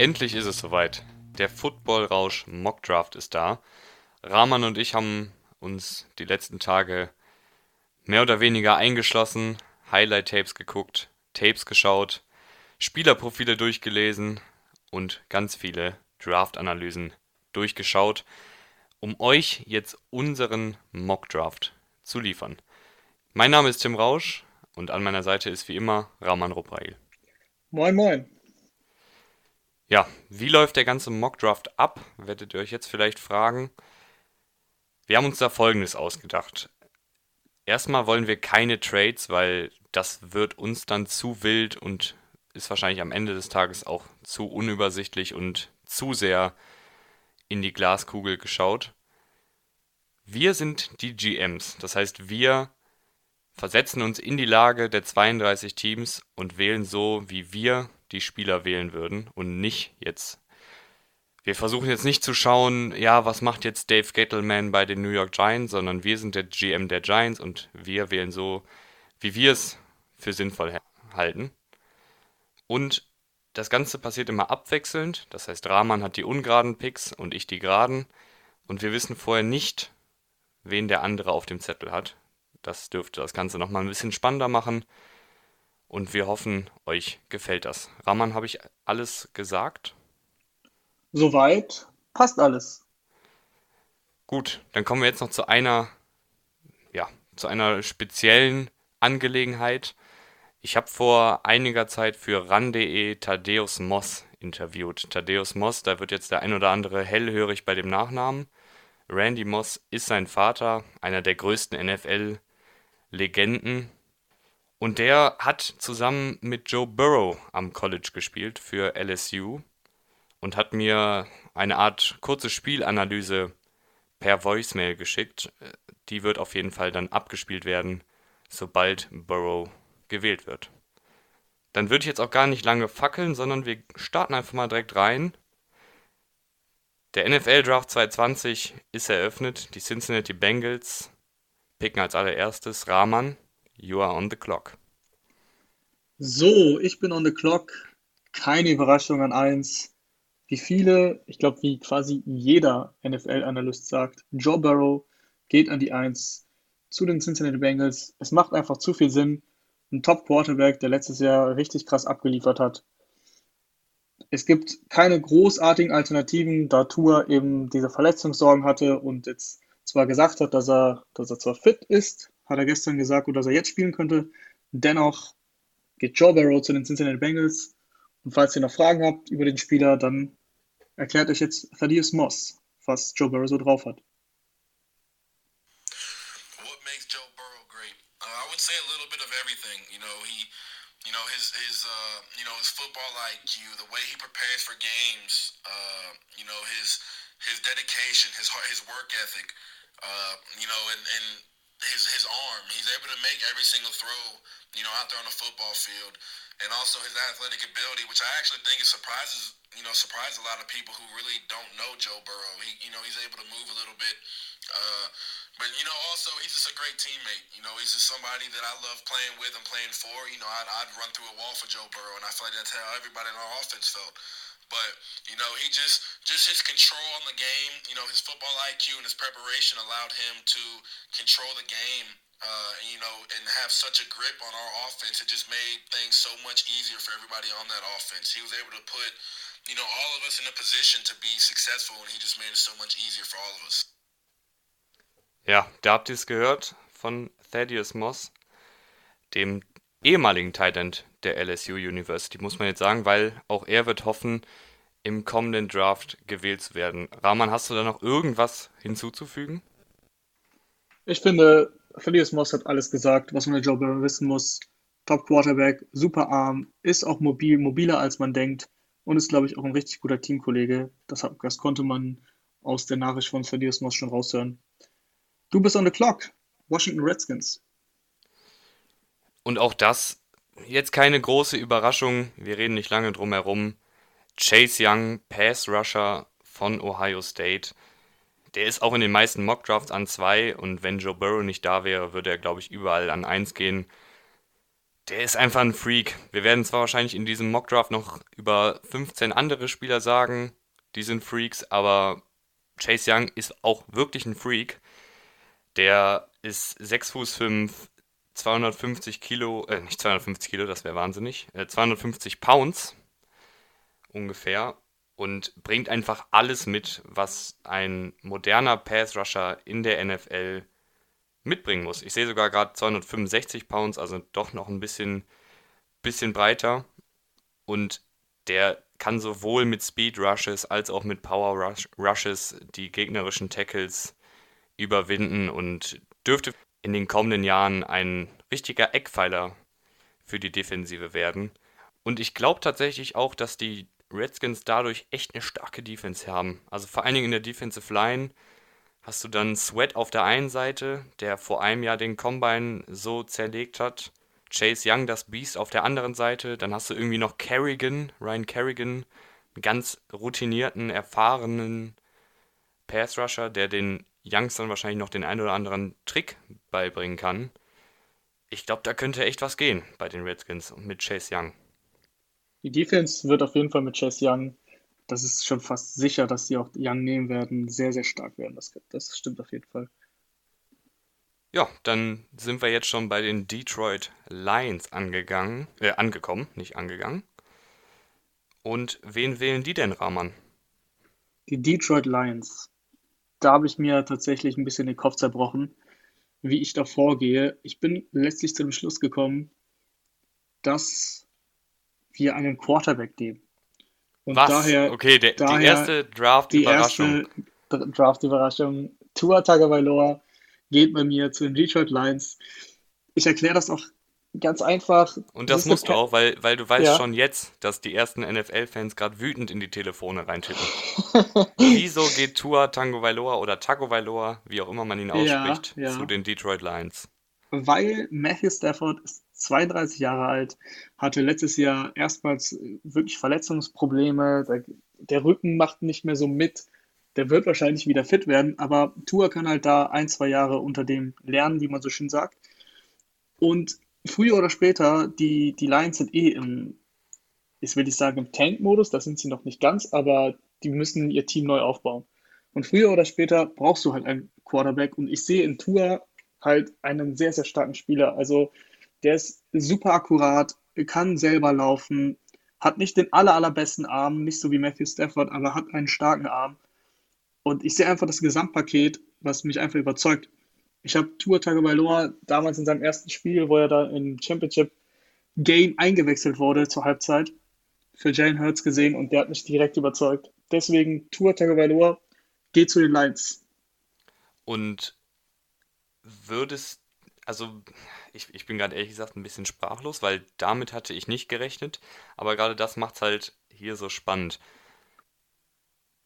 Endlich ist es soweit. Der Football-Rausch Mockdraft ist da. Rahman und ich haben uns die letzten Tage mehr oder weniger eingeschlossen, Highlight-Tapes geguckt, Tapes geschaut, Spielerprofile durchgelesen und ganz viele Draft-Analysen durchgeschaut, um euch jetzt unseren Mockdraft zu liefern. Mein Name ist Tim Rausch und an meiner Seite ist wie immer Rahman Ruprail. Moin, moin. Ja, wie läuft der ganze Mockdraft ab, werdet ihr euch jetzt vielleicht fragen. Wir haben uns da Folgendes ausgedacht. Erstmal wollen wir keine Trades, weil das wird uns dann zu wild und ist wahrscheinlich am Ende des Tages auch zu unübersichtlich und zu sehr in die Glaskugel geschaut. Wir sind die GMs, das heißt wir versetzen uns in die Lage der 32 Teams und wählen so, wie wir die Spieler wählen würden und nicht jetzt. Wir versuchen jetzt nicht zu schauen, ja, was macht jetzt Dave Gettleman bei den New York Giants, sondern wir sind der GM der Giants und wir wählen so, wie wir es für sinnvoll halten. Und das Ganze passiert immer abwechselnd, das heißt, Rahman hat die ungeraden Picks und ich die geraden und wir wissen vorher nicht, wen der andere auf dem Zettel hat. Das dürfte das Ganze nochmal ein bisschen spannender machen und wir hoffen, euch gefällt das. Rahman, habe ich alles gesagt? Soweit passt alles. Gut, dann kommen wir jetzt noch zu einer, ja, zu einer speziellen Angelegenheit. Ich habe vor einiger Zeit für ran.de Thaddeus Moss interviewt. Thaddeus Moss, da wird jetzt der ein oder andere hellhörig bei dem Nachnamen. Randy Moss ist sein Vater, einer der größten NFL-Legenden und der hat zusammen mit Joe Burrow am College gespielt für LSU und hat mir eine Art kurze Spielanalyse per Voicemail geschickt. Die wird auf jeden Fall dann abgespielt werden, sobald Burrow gewählt wird. Dann würde ich jetzt auch gar nicht lange fackeln, sondern wir starten einfach mal direkt rein. Der NFL Draft 2020 ist eröffnet. Die Cincinnati Bengals picken als allererstes Rahman. You are on the clock. So, ich bin on the clock. Keine Überraschung an eins. Wie viele, ich glaube, wie quasi jeder NFL-Analyst sagt, Joe Burrow geht an die Eins zu den Cincinnati Bengals. Es macht einfach zu viel Sinn. Ein Top-Quarterback, der letztes Jahr richtig krass abgeliefert hat. Es gibt keine großartigen Alternativen, da Tour eben diese Verletzungssorgen hatte und jetzt zwar gesagt hat, dass er, dass er zwar fit ist, hat er gestern gesagt, oder dass er jetzt spielen könnte. Dennoch geht Joe Barrow zu den Cincinnati Bengals. Und falls ihr noch Fragen habt über den Spieler, dann erklärt euch jetzt Thaddeus Moss, was Joe Barrow so drauf hat. What makes Joe Burrow great? Uh, I would say a little bit of everything. You know, he, you know, his his uh, you know his football IQ, the way he prepares for games, uh, you know, his his dedication, his his work ethic, uh, you know, and and his his arm. He's able to make every single throw, you know, out there on the football field, and also his athletic ability, which I actually think it surprises, you know, surprise a lot of people who really don't know Joe Burrow. He, you know, he's able to move a little bit, uh, but you know, also he's just a great teammate. You know, he's just somebody that I love playing with and playing for. You know, I'd, I'd run through a wall for Joe Burrow, and I feel like that's how everybody in our offense felt. But you know, he just just his control on the game, you know, his football IQ and his preparation allowed him to control the game. Uh, you know, and have such a grip on our offense, it just made things so much easier for everybody on that offense. He was able to put, you know, all of us in a position to be successful, and he just made it so much easier for all of us. Ja, da habt ihr es gehört von Thaddeus Moss, dem ehemaligen Tight End der LSU University, muss man jetzt sagen, weil auch er wird hoffen, im kommenden Draft gewählt zu werden. Rahman, hast du da noch irgendwas hinzuzufügen? Ich finde, Thaddeus Moss hat alles gesagt, was man der Joe Burrow wissen muss. Top Quarterback, super arm, ist auch mobil, mobiler als man denkt und ist, glaube ich, auch ein richtig guter Teamkollege. Das, das konnte man aus der Nachricht von Thaddeus Moss schon raushören. Du bist on the clock. Washington Redskins. Und auch das, jetzt keine große Überraschung, wir reden nicht lange drum herum. Chase Young, Pass Rusher von Ohio State. Der ist auch in den meisten Mockdrafts an 2 und wenn Joe Burrow nicht da wäre, würde er, glaube ich, überall an 1 gehen. Der ist einfach ein Freak. Wir werden zwar wahrscheinlich in diesem Mockdraft noch über 15 andere Spieler sagen, die sind Freaks, aber Chase Young ist auch wirklich ein Freak. Der ist 6 Fuß 5, 250 Kilo, äh, nicht 250 Kilo, das wäre wahnsinnig, äh, 250 Pounds ungefähr und bringt einfach alles mit, was ein moderner Pass Rusher in der NFL mitbringen muss. Ich sehe sogar gerade 265 Pounds, also doch noch ein bisschen, bisschen breiter. Und der kann sowohl mit Speed Rushes als auch mit Power Rush Rushes die gegnerischen Tackles überwinden und dürfte in den kommenden Jahren ein richtiger Eckpfeiler für die Defensive werden. Und ich glaube tatsächlich auch, dass die Redskins dadurch echt eine starke Defense haben. Also vor allen Dingen in der Defensive Line hast du dann Sweat auf der einen Seite, der vor einem Jahr den Combine so zerlegt hat. Chase Young, das Beast, auf der anderen Seite. Dann hast du irgendwie noch Kerrigan, Ryan Kerrigan, einen ganz routinierten, erfahrenen Pass Rusher, der den Youngstern wahrscheinlich noch den einen oder anderen Trick beibringen kann. Ich glaube, da könnte echt was gehen bei den Redskins und mit Chase Young. Die Defense wird auf jeden Fall mit Chase Young das ist schon fast sicher, dass sie auch Young nehmen werden, sehr, sehr stark werden. Das, das stimmt auf jeden Fall. Ja, dann sind wir jetzt schon bei den Detroit Lions angegangen, äh, angekommen, nicht angegangen. Und wen wählen die denn, Rahman? Die Detroit Lions. Da habe ich mir tatsächlich ein bisschen den Kopf zerbrochen, wie ich da vorgehe. Ich bin letztlich zu dem Schluss gekommen, dass wir einen Quarterback nehmen. Und Was? Daher, okay, der, daher die erste Draft-Überraschung. Die erste Draft-Überraschung. Tua Tagovailoa geht bei mir zu den Detroit Lions. Ich erkläre das auch ganz einfach. Und das, musst du auch, weil, weil du weißt ja. schon jetzt, dass die ersten NFL-Fans gerade wütend in die Telefone reintippen. Wieso geht Tua Tagovailoa oder Tagovailoa, wie auch immer man ihn ausspricht, ja, ja. zu den Detroit Lions? Weil Matthew Stafford ist 32 Jahre alt, hatte letztes Jahr erstmals wirklich Verletzungsprobleme. Der, der, Rücken macht nicht mehr so mit. Der wird wahrscheinlich wieder fit werden, aber Tua kann halt da ein, zwei Jahre unter dem lernen, wie man so schön sagt. Und früher oder später, die, die Lions sind eh im, ich will nicht sagen im Tank-Modus, da sind sie noch nicht ganz, aber die müssen ihr Team neu aufbauen. Und früher oder später brauchst du halt einen Quarterback und ich sehe in Tua halt einen sehr, sehr starken Spieler. Also der ist super akkurat, kann selber laufen, hat nicht den aller, allerbesten Arm, nicht so wie Matthew Stafford, aber hat einen starken Arm. Und ich sehe einfach das Gesamtpaket, was mich einfach überzeugt. Ich habe Tua Tagovailoa damals in seinem ersten Spiel, wo er da im Championship Game eingewechselt wurde zur Halbzeit, für Jalen Hurts gesehen und der hat mich direkt überzeugt. Deswegen Tua Tagovailoa geht zu den Lions. Und würdest, also ich, ich bin gerade ehrlich gesagt ein bisschen sprachlos, weil damit hatte ich nicht gerechnet. Aber gerade das macht es halt hier so spannend.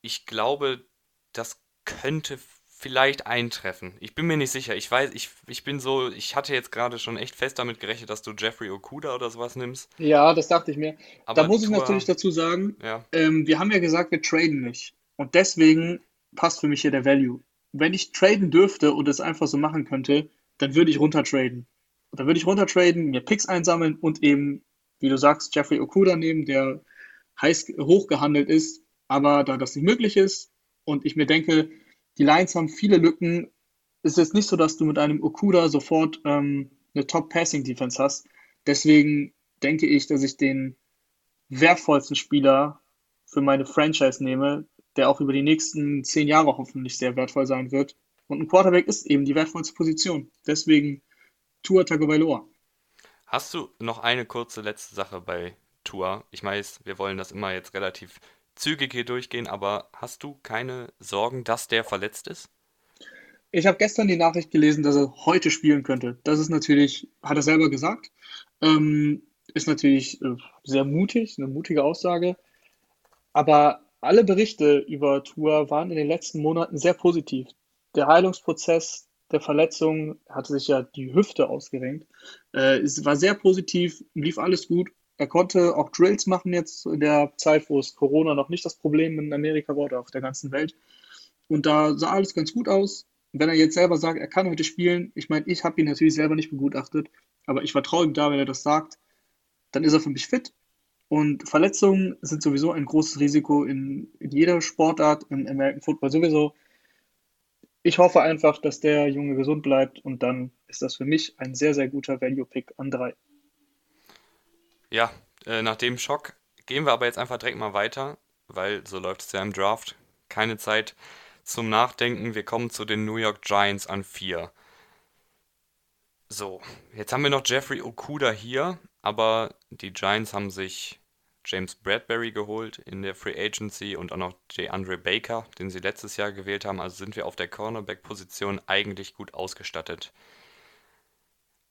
Ich glaube, das könnte vielleicht eintreffen. Ich bin mir nicht sicher. Ich weiß, ich, ich bin so, ich hatte jetzt gerade schon echt fest damit gerechnet, dass du Jeffrey Okuda oder sowas nimmst. Ja, das dachte ich mir. Aber da muss ich natürlich dazu sagen, ja. ähm, wir haben ja gesagt, wir traden nicht. Und deswegen passt für mich hier der Value. Wenn ich traden dürfte und es einfach so machen könnte, dann würde ich runtertraden. Und dann würde ich runtertraden, mir Picks einsammeln und eben, wie du sagst, Jeffrey Okuda nehmen, der heiß hoch gehandelt ist. Aber da das nicht möglich ist und ich mir denke, die Lions haben viele Lücken, ist es nicht so, dass du mit einem Okuda sofort ähm, eine Top-Passing-Defense hast. Deswegen denke ich, dass ich den wertvollsten Spieler für meine Franchise nehme, der auch über die nächsten zehn Jahre hoffentlich sehr wertvoll sein wird. Und ein Quarterback ist eben die wertvollste Position. Deswegen Tua Tagovailoa. Hast du noch eine kurze letzte Sache bei Tua? Ich weiß, wir wollen das immer jetzt relativ zügig hier durchgehen, aber hast du keine Sorgen, dass der verletzt ist? Ich habe gestern die Nachricht gelesen, dass er heute spielen könnte. Das ist natürlich, hat er selber gesagt, ähm, ist natürlich äh, sehr mutig, eine mutige Aussage. Aber alle Berichte über Tour waren in den letzten Monaten sehr positiv. Der Heilungsprozess der Verletzung, hatte sich ja die Hüfte ausgerenkt. Äh, es war sehr positiv, lief alles gut. Er konnte auch Drills machen jetzt in der Zeit, wo es Corona noch nicht das Problem in Amerika war oder auf der ganzen Welt. Und da sah alles ganz gut aus. wenn er jetzt selber sagt, er kann heute spielen, ich meine, ich habe ihn natürlich selber nicht begutachtet, aber ich vertraue ihm da, wenn er das sagt, dann ist er für mich fit. Und Verletzungen sind sowieso ein großes Risiko in, in jeder Sportart, im American Football sowieso. Ich hoffe einfach, dass der Junge gesund bleibt und dann ist das für mich ein sehr, sehr guter Value-Pick an drei. Ja, äh, nach dem Schock gehen wir aber jetzt einfach direkt mal weiter, weil so läuft es ja im Draft. Keine Zeit zum Nachdenken. Wir kommen zu den New York Giants an 4. So, jetzt haben wir noch Jeffrey Okuda hier, aber die Giants haben sich James Bradbury geholt in der Free Agency und auch noch DeAndre Baker, den sie letztes Jahr gewählt haben. Also sind wir auf der Cornerback-Position eigentlich gut ausgestattet.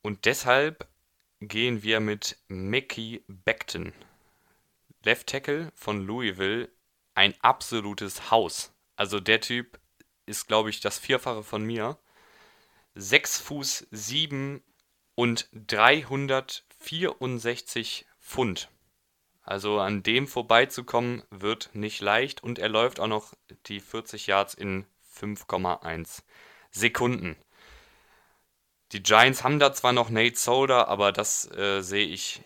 Und deshalb gehen wir mit Mickey Beckton, Left Tackle von Louisville, ein absolutes Haus. Also der Typ ist, glaube ich, das Vierfache von mir. 6 Fuß 7 und 364 Pfund. Also an dem vorbeizukommen wird nicht leicht und er läuft auch noch die 40 Yards in 5,1 Sekunden. Die Giants haben da zwar noch Nate Solder, aber das äh, sehe ich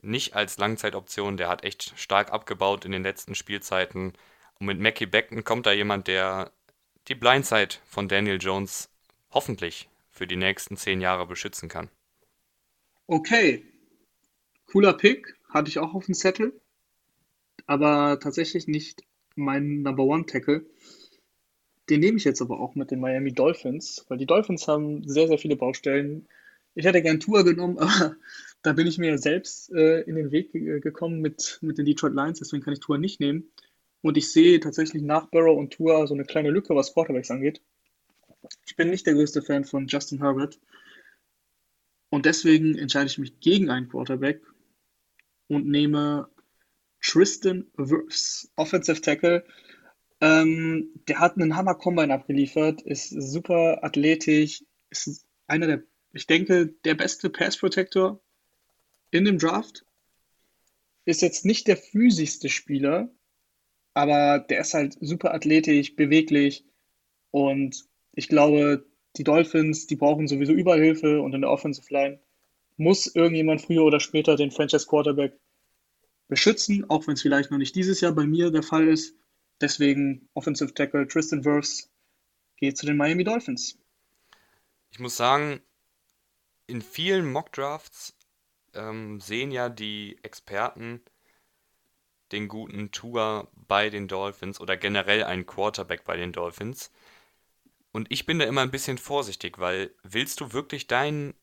nicht als Langzeitoption. Der hat echt stark abgebaut in den letzten Spielzeiten. Und mit Mackie Beckton kommt da jemand, der die Blindside von Daniel Jones hoffentlich für die nächsten zehn Jahre beschützen kann. Okay, cooler Pick, hatte ich auch auf dem Zettel, aber tatsächlich nicht mein Number One Tackle. Den nehme ich jetzt aber auch mit den Miami Dolphins, weil die Dolphins haben sehr, sehr viele Baustellen. Ich hätte gern Tour genommen, aber da bin ich mir selbst äh, in den Weg gekommen mit, mit den Detroit Lions, deswegen kann ich Tour nicht nehmen. Und ich sehe tatsächlich nach Burrow und Tour so eine kleine Lücke, was Quarterbacks angeht. Ich bin nicht der größte Fan von Justin Herbert. Und deswegen entscheide ich mich gegen einen Quarterback und nehme Tristan Wirfs, Offensive Tackle. Ähm, der hat einen Hammer Combine abgeliefert, ist super athletisch, ist einer der, ich denke, der beste Pass Protector in dem Draft. Ist jetzt nicht der physischste Spieler, aber der ist halt super athletisch, beweglich und ich glaube, die Dolphins, die brauchen sowieso überall Hilfe und in der Offensive Line muss irgendjemand früher oder später den Franchise Quarterback beschützen, auch wenn es vielleicht noch nicht dieses Jahr bei mir der Fall ist. Deswegen Offensive Tackle Tristan Wirfs geht zu den Miami Dolphins. Ich muss sagen, in vielen Mock Drafts ähm, sehen ja die Experten den guten Tour bei den Dolphins oder generell einen Quarterback bei den Dolphins. Und ich bin da immer ein bisschen vorsichtig, weil willst du wirklich deinen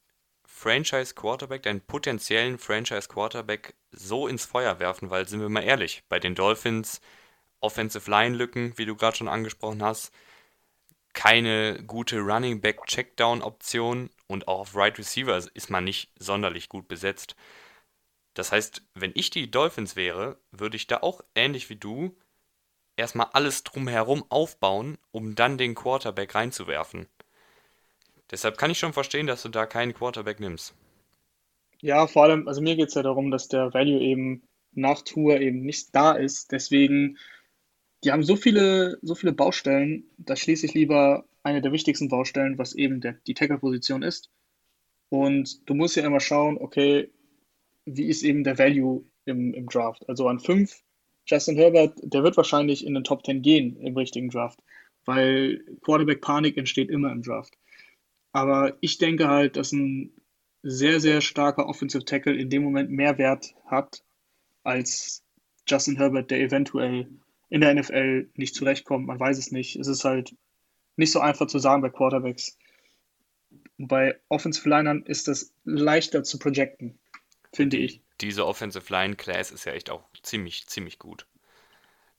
Franchise Quarterback, deinen potenziellen Franchise Quarterback so ins Feuer werfen? Weil, sind wir mal ehrlich, bei den Dolphins Offensive Line Lücken, wie du gerade schon angesprochen hast, keine gute Running Back Checkdown Option und auch auf Right Receiver ist man nicht sonderlich gut besetzt. Das heißt, wenn ich die Dolphins wäre, würde ich da auch ähnlich wie du erstmal alles drumherum aufbauen, um dann den Quarterback reinzuwerfen. Deshalb kann ich schon verstehen, dass du da keinen Quarterback nimmst. Ja, vor allem, also mir geht es ja darum, dass der Value eben nach Tour eben nicht da ist. Deswegen, die haben so viele, so viele Baustellen, da schließe ich lieber eine der wichtigsten Baustellen, was eben der, die Tackle-Position ist. Und du musst ja immer schauen, okay, wie ist eben der Value im, im Draft? Also an 5 Justin Herbert, der wird wahrscheinlich in den Top 10 gehen im richtigen Draft, weil Quarterback-Panik entsteht immer im Draft. Aber ich denke halt, dass ein sehr, sehr starker Offensive Tackle in dem Moment mehr Wert hat als Justin Herbert, der eventuell in der NFL nicht zurechtkommt. Man weiß es nicht. Es ist halt nicht so einfach zu sagen bei Quarterbacks. bei Offensive Linern ist das leichter zu projecten, finde ich diese Offensive Line Class ist ja echt auch ziemlich, ziemlich gut.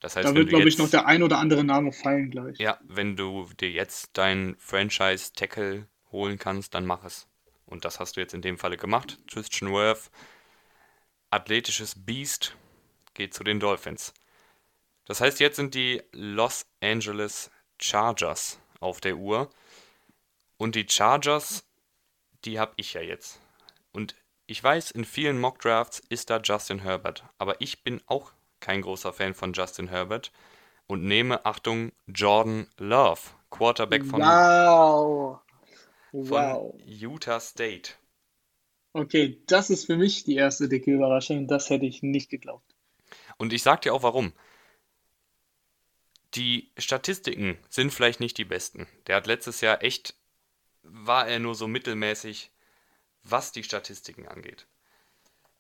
Das heißt, da wird, glaube ich, noch der ein oder andere Name fallen gleich. Ja, wenn du dir jetzt deinen Franchise Tackle holen kannst, dann mach es. Und das hast du jetzt in dem Falle gemacht. Tristan Worth, athletisches Beast, geht zu den Dolphins. Das heißt, jetzt sind die Los Angeles Chargers auf der Uhr. Und die Chargers, die habe ich ja jetzt. Und ich weiß, in vielen Mock-Drafts ist da Justin Herbert, aber ich bin auch kein großer Fan von Justin Herbert und nehme, Achtung, Jordan Love, Quarterback von, wow. von Utah State. Okay, das ist für mich die erste dicke Überraschung. Das hätte ich nicht geglaubt. Und ich sag dir auch warum. Die Statistiken sind vielleicht nicht die besten. Der hat letztes Jahr echt, war er nur so mittelmäßig, was die Statistiken angeht.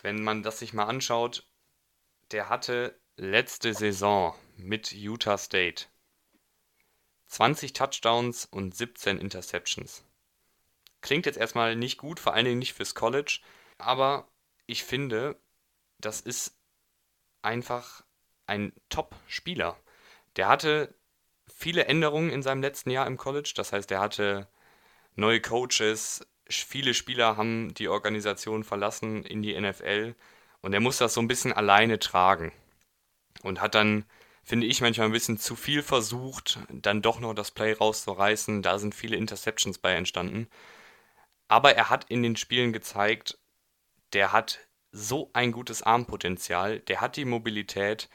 Wenn man das sich mal anschaut, der hatte letzte Saison mit Utah State 20 Touchdowns und 17 Interceptions. Klingt jetzt erstmal nicht gut, vor allen Dingen nicht fürs College, aber ich finde, das ist einfach ein Top-Spieler. Der hatte viele Änderungen in seinem letzten Jahr im College, das heißt, er hatte neue Coaches, viele Spieler haben die Organisation verlassen in die NFL und er muss das so ein bisschen alleine tragen und hat dann, finde ich, manchmal ein bisschen zu viel versucht, dann doch noch das Play rauszureißen. Da sind viele Interceptions bei entstanden. Aber er hat in den Spielen gezeigt, der hat so ein gutes Armpotenzial, der hat die Mobilität.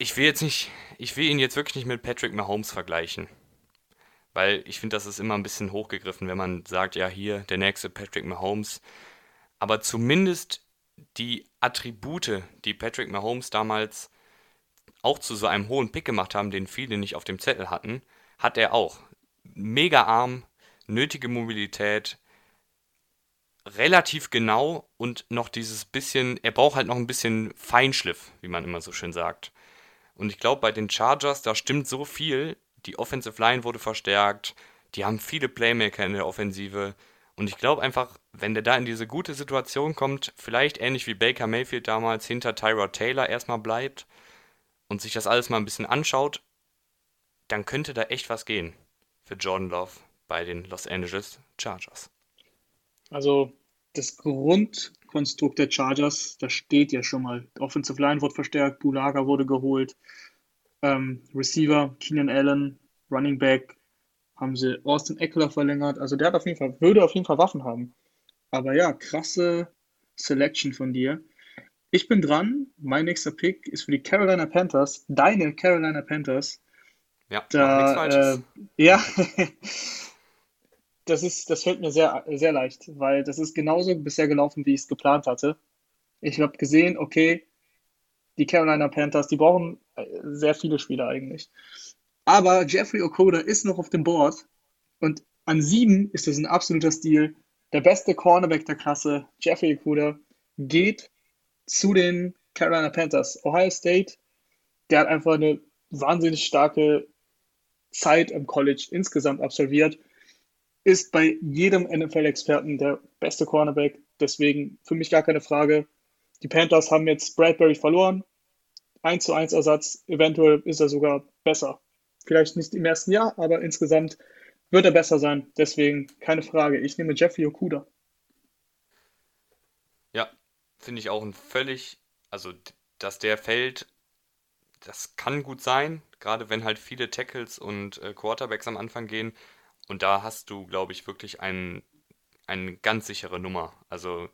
Ich will jetzt nicht, ich will ihn jetzt wirklich nicht mit Patrick Mahomes vergleichen. Weil ich finde, das ist immer ein bisschen hochgegriffen, wenn man sagt, ja, hier, der nächste Patrick Mahomes. Aber zumindest die Attribute, die Patrick Mahomes damals auch zu so einem hohen Pick gemacht haben, den viele nicht auf dem Zettel hatten, hat er auch. Mega Arm, nötige Mobilität, relativ genau und noch dieses bisschen, er braucht halt noch ein bisschen Feinschliff, wie man immer so schön sagt. Und ich glaube, bei den Chargers, da stimmt so viel. Die Offensive Line wurde verstärkt, die haben viele Playmaker in der Offensive. Und ich glaube einfach, wenn der da in diese gute Situation kommt, vielleicht ähnlich wie Baker Mayfield damals hinter Tyrod Taylor erstmal bleibt und sich das alles mal ein bisschen anschaut, dann könnte da echt was gehen für Jordan Love bei den Los Angeles Chargers. Also das Grundkonstrukt der Chargers, das steht ja schon mal. Offensive Line wurde verstärkt, Bulaga wurde geholt, ähm, Receiver, Keenan Allen, Running Back, haben sie Austin Eckler verlängert. Also der hat auf jeden Fall, würde auf jeden Fall Waffen haben. Aber ja, krasse Selection von dir. Ich bin dran. Mein nächster Pick ist für die Carolina Panthers. Deine Carolina Panthers. Ja, da, äh, ja, das ist, das fällt mir sehr, sehr leicht, weil das ist genauso bisher gelaufen, wie ich es geplant hatte. Ich habe gesehen, okay, die Carolina Panthers, die brauchen äh, sehr viele Spieler eigentlich. Aber Jeffrey Okoda ist noch auf dem Board und an sieben ist das ein absoluter Stil. Der beste Cornerback der Klasse, Jeffrey Okuda, geht zu den Carolina Panthers. Ohio State, der hat einfach eine wahnsinnig starke Zeit im College insgesamt absolviert ist bei jedem NFL-Experten der beste Cornerback. Deswegen für mich gar keine Frage. Die Panthers haben jetzt Bradbury verloren. 1 zu 1 Ersatz. Eventuell ist er sogar besser. Vielleicht nicht im ersten Jahr, aber insgesamt wird er besser sein. Deswegen keine Frage. Ich nehme Jeffrey Okuda. Ja, finde ich auch ein völlig, also dass der fällt, das kann gut sein, gerade wenn halt viele Tackles und äh, Quarterbacks am Anfang gehen. Und da hast du, glaube ich, wirklich ein, eine ganz sichere Nummer. Also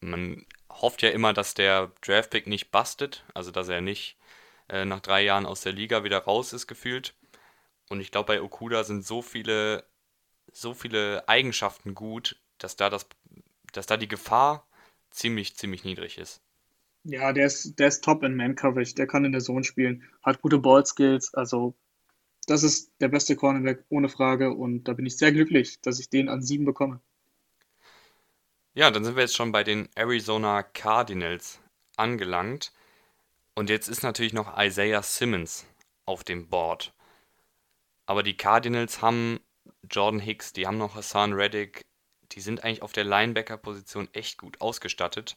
man hofft ja immer, dass der Draftpick nicht bustet, also dass er nicht äh, nach drei Jahren aus der Liga wieder raus ist gefühlt. Und ich glaube, bei Okuda sind so viele, so viele Eigenschaften gut, dass da das, dass da die Gefahr ziemlich, ziemlich niedrig ist. Ja, der ist, der ist top in Man-Coverage, der kann in der Zone spielen, hat gute Ball-Skills, also das ist der beste Cornerback ohne Frage und da bin ich sehr glücklich, dass ich den an sieben bekomme. Ja, dann sind wir jetzt schon bei den Arizona Cardinals angelangt. Und jetzt ist natürlich noch Isaiah Simmons auf dem Board. Aber die Cardinals haben Jordan Hicks, die haben noch Hassan Reddick, die sind eigentlich auf der Linebacker-Position echt gut ausgestattet.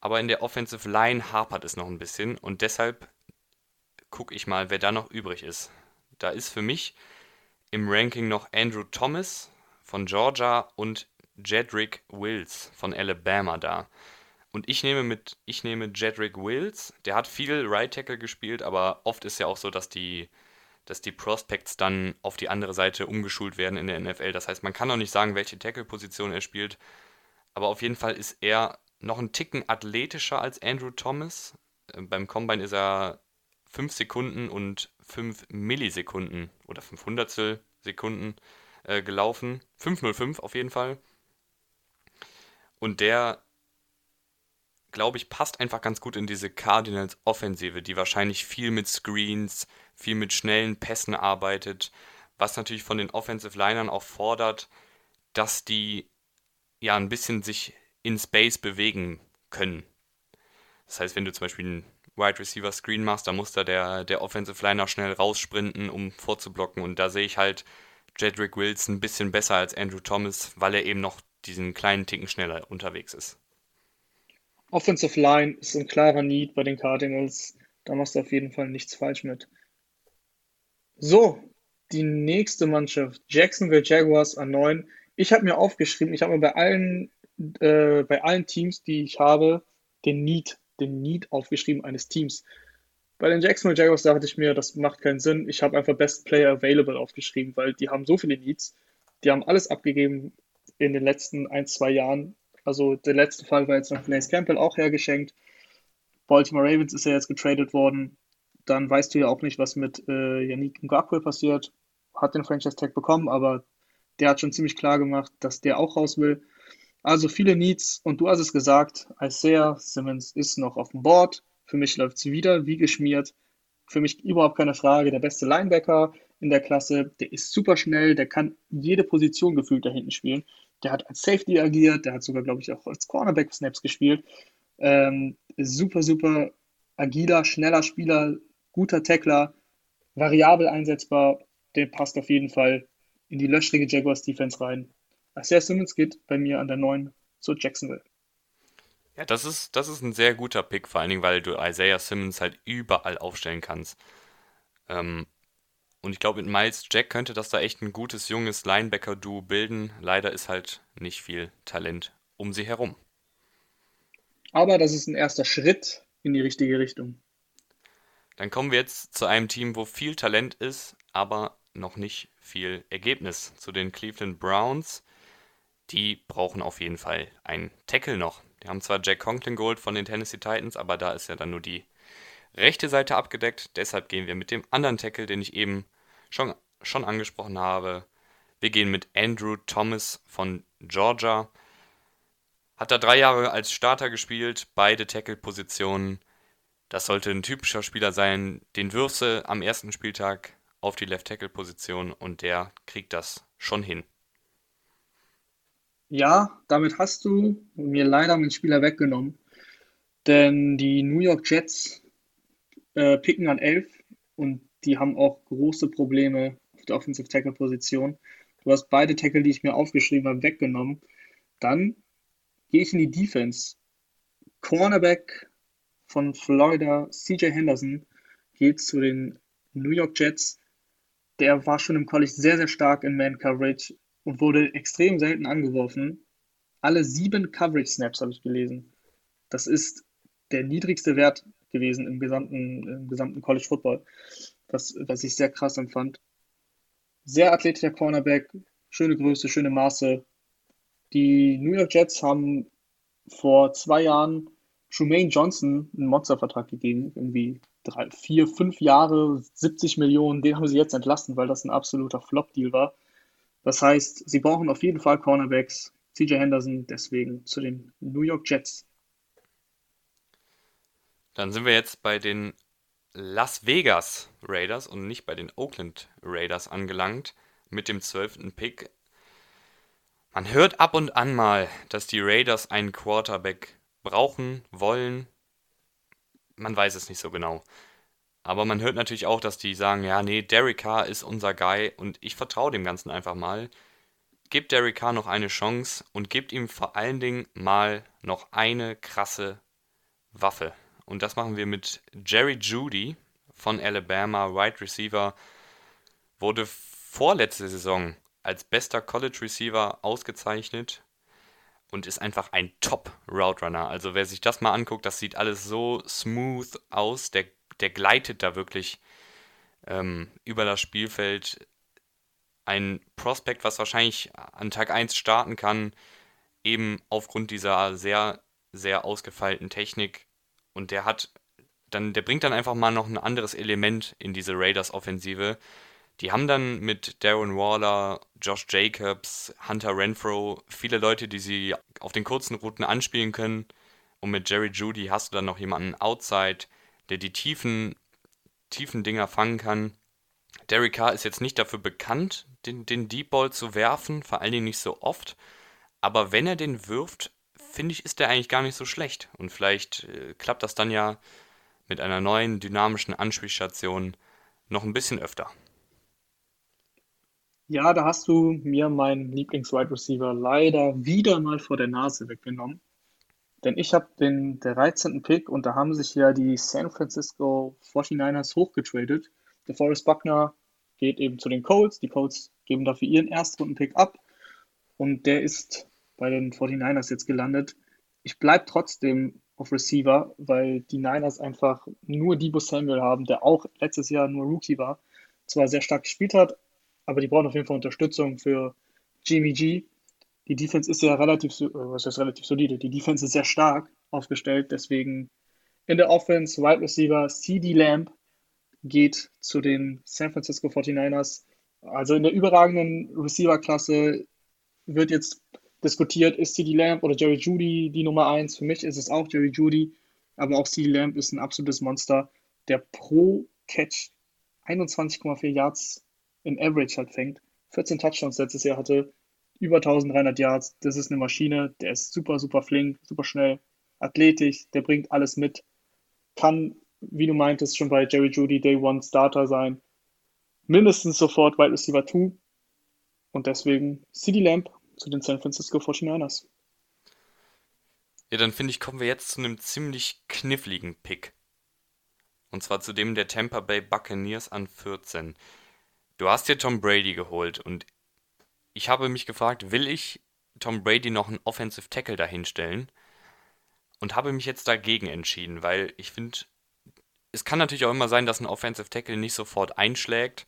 Aber in der Offensive Line hapert es noch ein bisschen und deshalb gucke ich mal, wer da noch übrig ist. Da ist für mich im Ranking noch Andrew Thomas von Georgia und Jedrick Wills von Alabama da. Und ich nehme mit, ich nehme Jedrick Wills, der hat viel Right Tackle gespielt, aber oft ist ja auch so, dass die, dass die Prospects dann auf die andere Seite umgeschult werden in der NFL. Das heißt, man kann auch nicht sagen, welche Tackle-Position er spielt. Aber auf jeden Fall ist er noch ein Ticken athletischer als Andrew Thomas. Äh, beim Combine ist er 5 Sekunden und 5 Millisekunden oder 500 Sekunden äh, gelaufen. 505 auf jeden Fall. Und der, glaube ich, passt einfach ganz gut in diese Cardinals-Offensive, die wahrscheinlich viel mit Screens, viel mit schnellen Pässen arbeitet, was natürlich von den Offensive Linern auch fordert, dass die ja ein bisschen sich in Space bewegen können. Das heißt, wenn du zum Beispiel einen Wide Receiver Screen machst, dann muss da der, der Offensive Liner schnell raussprinten, um vorzublocken. Und da sehe ich halt Jedrick Wilson ein bisschen besser als Andrew Thomas, weil er eben noch diesen kleinen Ticken schneller unterwegs ist. Offensive Line ist ein klarer Need bei den Cardinals. Da machst du auf jeden Fall nichts falsch mit. So, die nächste Mannschaft, Jacksonville Jaguars an 9. Ich habe mir aufgeschrieben, ich habe mir bei allen, äh, bei allen Teams, die ich habe, den Need, den Need aufgeschrieben eines Teams. Bei den Jacksonville Jaguars dachte ich mir, das macht keinen Sinn. Ich habe einfach Best Player Available aufgeschrieben, weil die haben so viele Needs. Die haben alles abgegeben in den letzten ein, zwei Jahren. Also der letzte Fall war jetzt noch Blaise Campbell auch hergeschenkt. Baltimore Ravens ist ja jetzt getradet worden. Dann weißt du ja auch nicht, was mit äh, Yannick Ngakwe passiert. Hat den Franchise Tag bekommen, aber der hat schon ziemlich klar gemacht, dass der auch raus will. Also viele Needs und du hast es gesagt, Isaiah Simmons ist noch auf dem Board. Für mich läuft es wieder wie geschmiert. Für mich überhaupt keine Frage. Der beste Linebacker in der Klasse, der ist super schnell, der kann jede Position gefühlt da hinten spielen. Der hat als Safety agiert, der hat sogar, glaube ich, auch als Cornerback Snaps gespielt. Ähm, super, super agiler, schneller Spieler, guter Tackler, variabel einsetzbar. Der passt auf jeden Fall in die löchrige Jaguars Defense rein. Isaiah Simmons geht bei mir an der 9 zu Jacksonville. Ja, das ist, das ist ein sehr guter Pick, vor allen Dingen, weil du Isaiah Simmons halt überall aufstellen kannst. Ähm, und ich glaube, mit Miles Jack könnte das da echt ein gutes, junges Linebacker-Duo bilden. Leider ist halt nicht viel Talent um sie herum. Aber das ist ein erster Schritt in die richtige Richtung. Dann kommen wir jetzt zu einem Team, wo viel Talent ist, aber noch nicht viel Ergebnis. Zu den Cleveland Browns. Die brauchen auf jeden Fall einen Tackle noch. Die haben zwar Jack Conklin geholt von den Tennessee Titans, aber da ist ja dann nur die rechte Seite abgedeckt. Deshalb gehen wir mit dem anderen Tackle, den ich eben schon, schon angesprochen habe. Wir gehen mit Andrew Thomas von Georgia. Hat da drei Jahre als Starter gespielt, beide Tackle-Positionen. Das sollte ein typischer Spieler sein. Den du am ersten Spieltag auf die Left-Tackle-Position und der kriegt das schon hin. Ja, damit hast du mir leider meinen Spieler weggenommen. Denn die New York Jets äh, picken an 11 und die haben auch große Probleme auf der Offensive Tackle Position. Du hast beide Tackle, die ich mir aufgeschrieben habe, weggenommen. Dann gehe ich in die Defense. Cornerback von Florida, CJ Henderson, geht zu den New York Jets. Der war schon im College sehr, sehr stark in Man Coverage und wurde extrem selten angeworfen. Alle sieben Coverage Snaps habe ich gelesen. Das ist der niedrigste Wert gewesen im gesamten, im gesamten College Football, was, was ich sehr krass empfand. Sehr athletischer Cornerback, schöne Größe, schöne Maße. Die New York Jets haben vor zwei Jahren Trumaine Johnson einen Monstervertrag gegeben, irgendwie drei, vier, fünf Jahre, 70 Millionen, den haben sie jetzt entlassen, weil das ein absoluter Flop-Deal war. Das heißt, sie brauchen auf jeden Fall Cornerbacks. CJ Henderson deswegen zu den New York Jets. Dann sind wir jetzt bei den Las Vegas Raiders und nicht bei den Oakland Raiders angelangt mit dem zwölften Pick. Man hört ab und an mal, dass die Raiders einen Quarterback brauchen, wollen. Man weiß es nicht so genau. Aber man hört natürlich auch, dass die sagen, ja, nee, Derek Carr ist unser Guy und ich vertraue dem Ganzen einfach mal. Gebt Derek Carr noch eine Chance und gebt ihm vor allen Dingen mal noch eine krasse Waffe. Und das machen wir mit Jerry Judy von Alabama, Wide Receiver. Wurde vorletzte Saison als bester College Receiver ausgezeichnet und ist einfach ein Top Route Runner. Also wer sich das mal anguckt, das sieht alles so smooth aus. Der der gleitet da wirklich ähm, über das Spielfeld. Ein Prospekt, was wahrscheinlich an Tag 1 starten kann, eben aufgrund dieser sehr, sehr ausgefeilten Technik. Und der hat dann, der bringt dann einfach mal noch ein anderes Element in diese Raiders-Offensive. Die haben dann mit Darren Waller, Josh Jacobs, Hunter Renfro viele Leute, die sie auf den kurzen Routen anspielen können. Und mit Jerry Judy hast du dann noch jemanden outside, der die tiefen, tiefen Dinger fangen kann. Derek Carr ist jetzt nicht dafür bekannt, den, den Deep Ball zu werfen, vor allen Dingen nicht so oft. Aber wenn er den wirft, finde ich, ist der eigentlich gar nicht so schlecht. Und vielleicht äh, klappt das dann ja mit einer neuen dynamischen Anspielstation noch ein bisschen öfter. Ja, da hast du mir meinen Lieblings-Wide Receiver leider wieder mal vor der Nase weggenommen. Denn ich habe den 13. Pick und da haben sich ja die San Francisco 49ers hochgetradet. Der Forrest Buckner geht eben zu den Colts. Die Colts geben dafür ihren Erstrunden-Pick ab. Und der ist bei den 49ers jetzt gelandet. Ich bleibe trotzdem auf Receiver, weil die Niners einfach nur Debo Samuel haben, der auch letztes Jahr nur Rookie war. Zwar sehr stark gespielt hat, aber die brauchen auf jeden Fall Unterstützung für Jimmy G. Die Defense ist ja relativ, äh, was heißt relativ solide, die Defense ist sehr stark aufgestellt, deswegen in der Offense Wide Receiver CD Lamb geht zu den San Francisco 49ers. Also in der überragenden Receiver-Klasse wird jetzt diskutiert, ist CD Lamb oder Jerry Judy die Nummer 1. Für mich ist es auch Jerry Judy, aber auch CD Lamb ist ein absolutes Monster, der pro Catch 21,4 Yards im Average halt fängt. 14 Touchdowns letztes Jahr hatte, über 1300 Yards. Das ist eine Maschine, der ist super, super flink, super schnell, athletisch, der bringt alles mit. Kann, wie du meintest, schon bei Jerry Judy Day One Starter sein. Mindestens sofort Wide Receiver 2. Und deswegen CD Lamp zu den San Francisco 49ers. Ja, dann finde ich, kommen wir jetzt zu einem ziemlich kniffligen Pick. Und zwar zu dem der Tampa Bay Buccaneers an 14. Du hast dir Tom Brady geholt und ich habe mich gefragt, will ich Tom Brady noch einen Offensive Tackle dahinstellen? Und habe mich jetzt dagegen entschieden, weil ich finde, es kann natürlich auch immer sein, dass ein Offensive Tackle nicht sofort einschlägt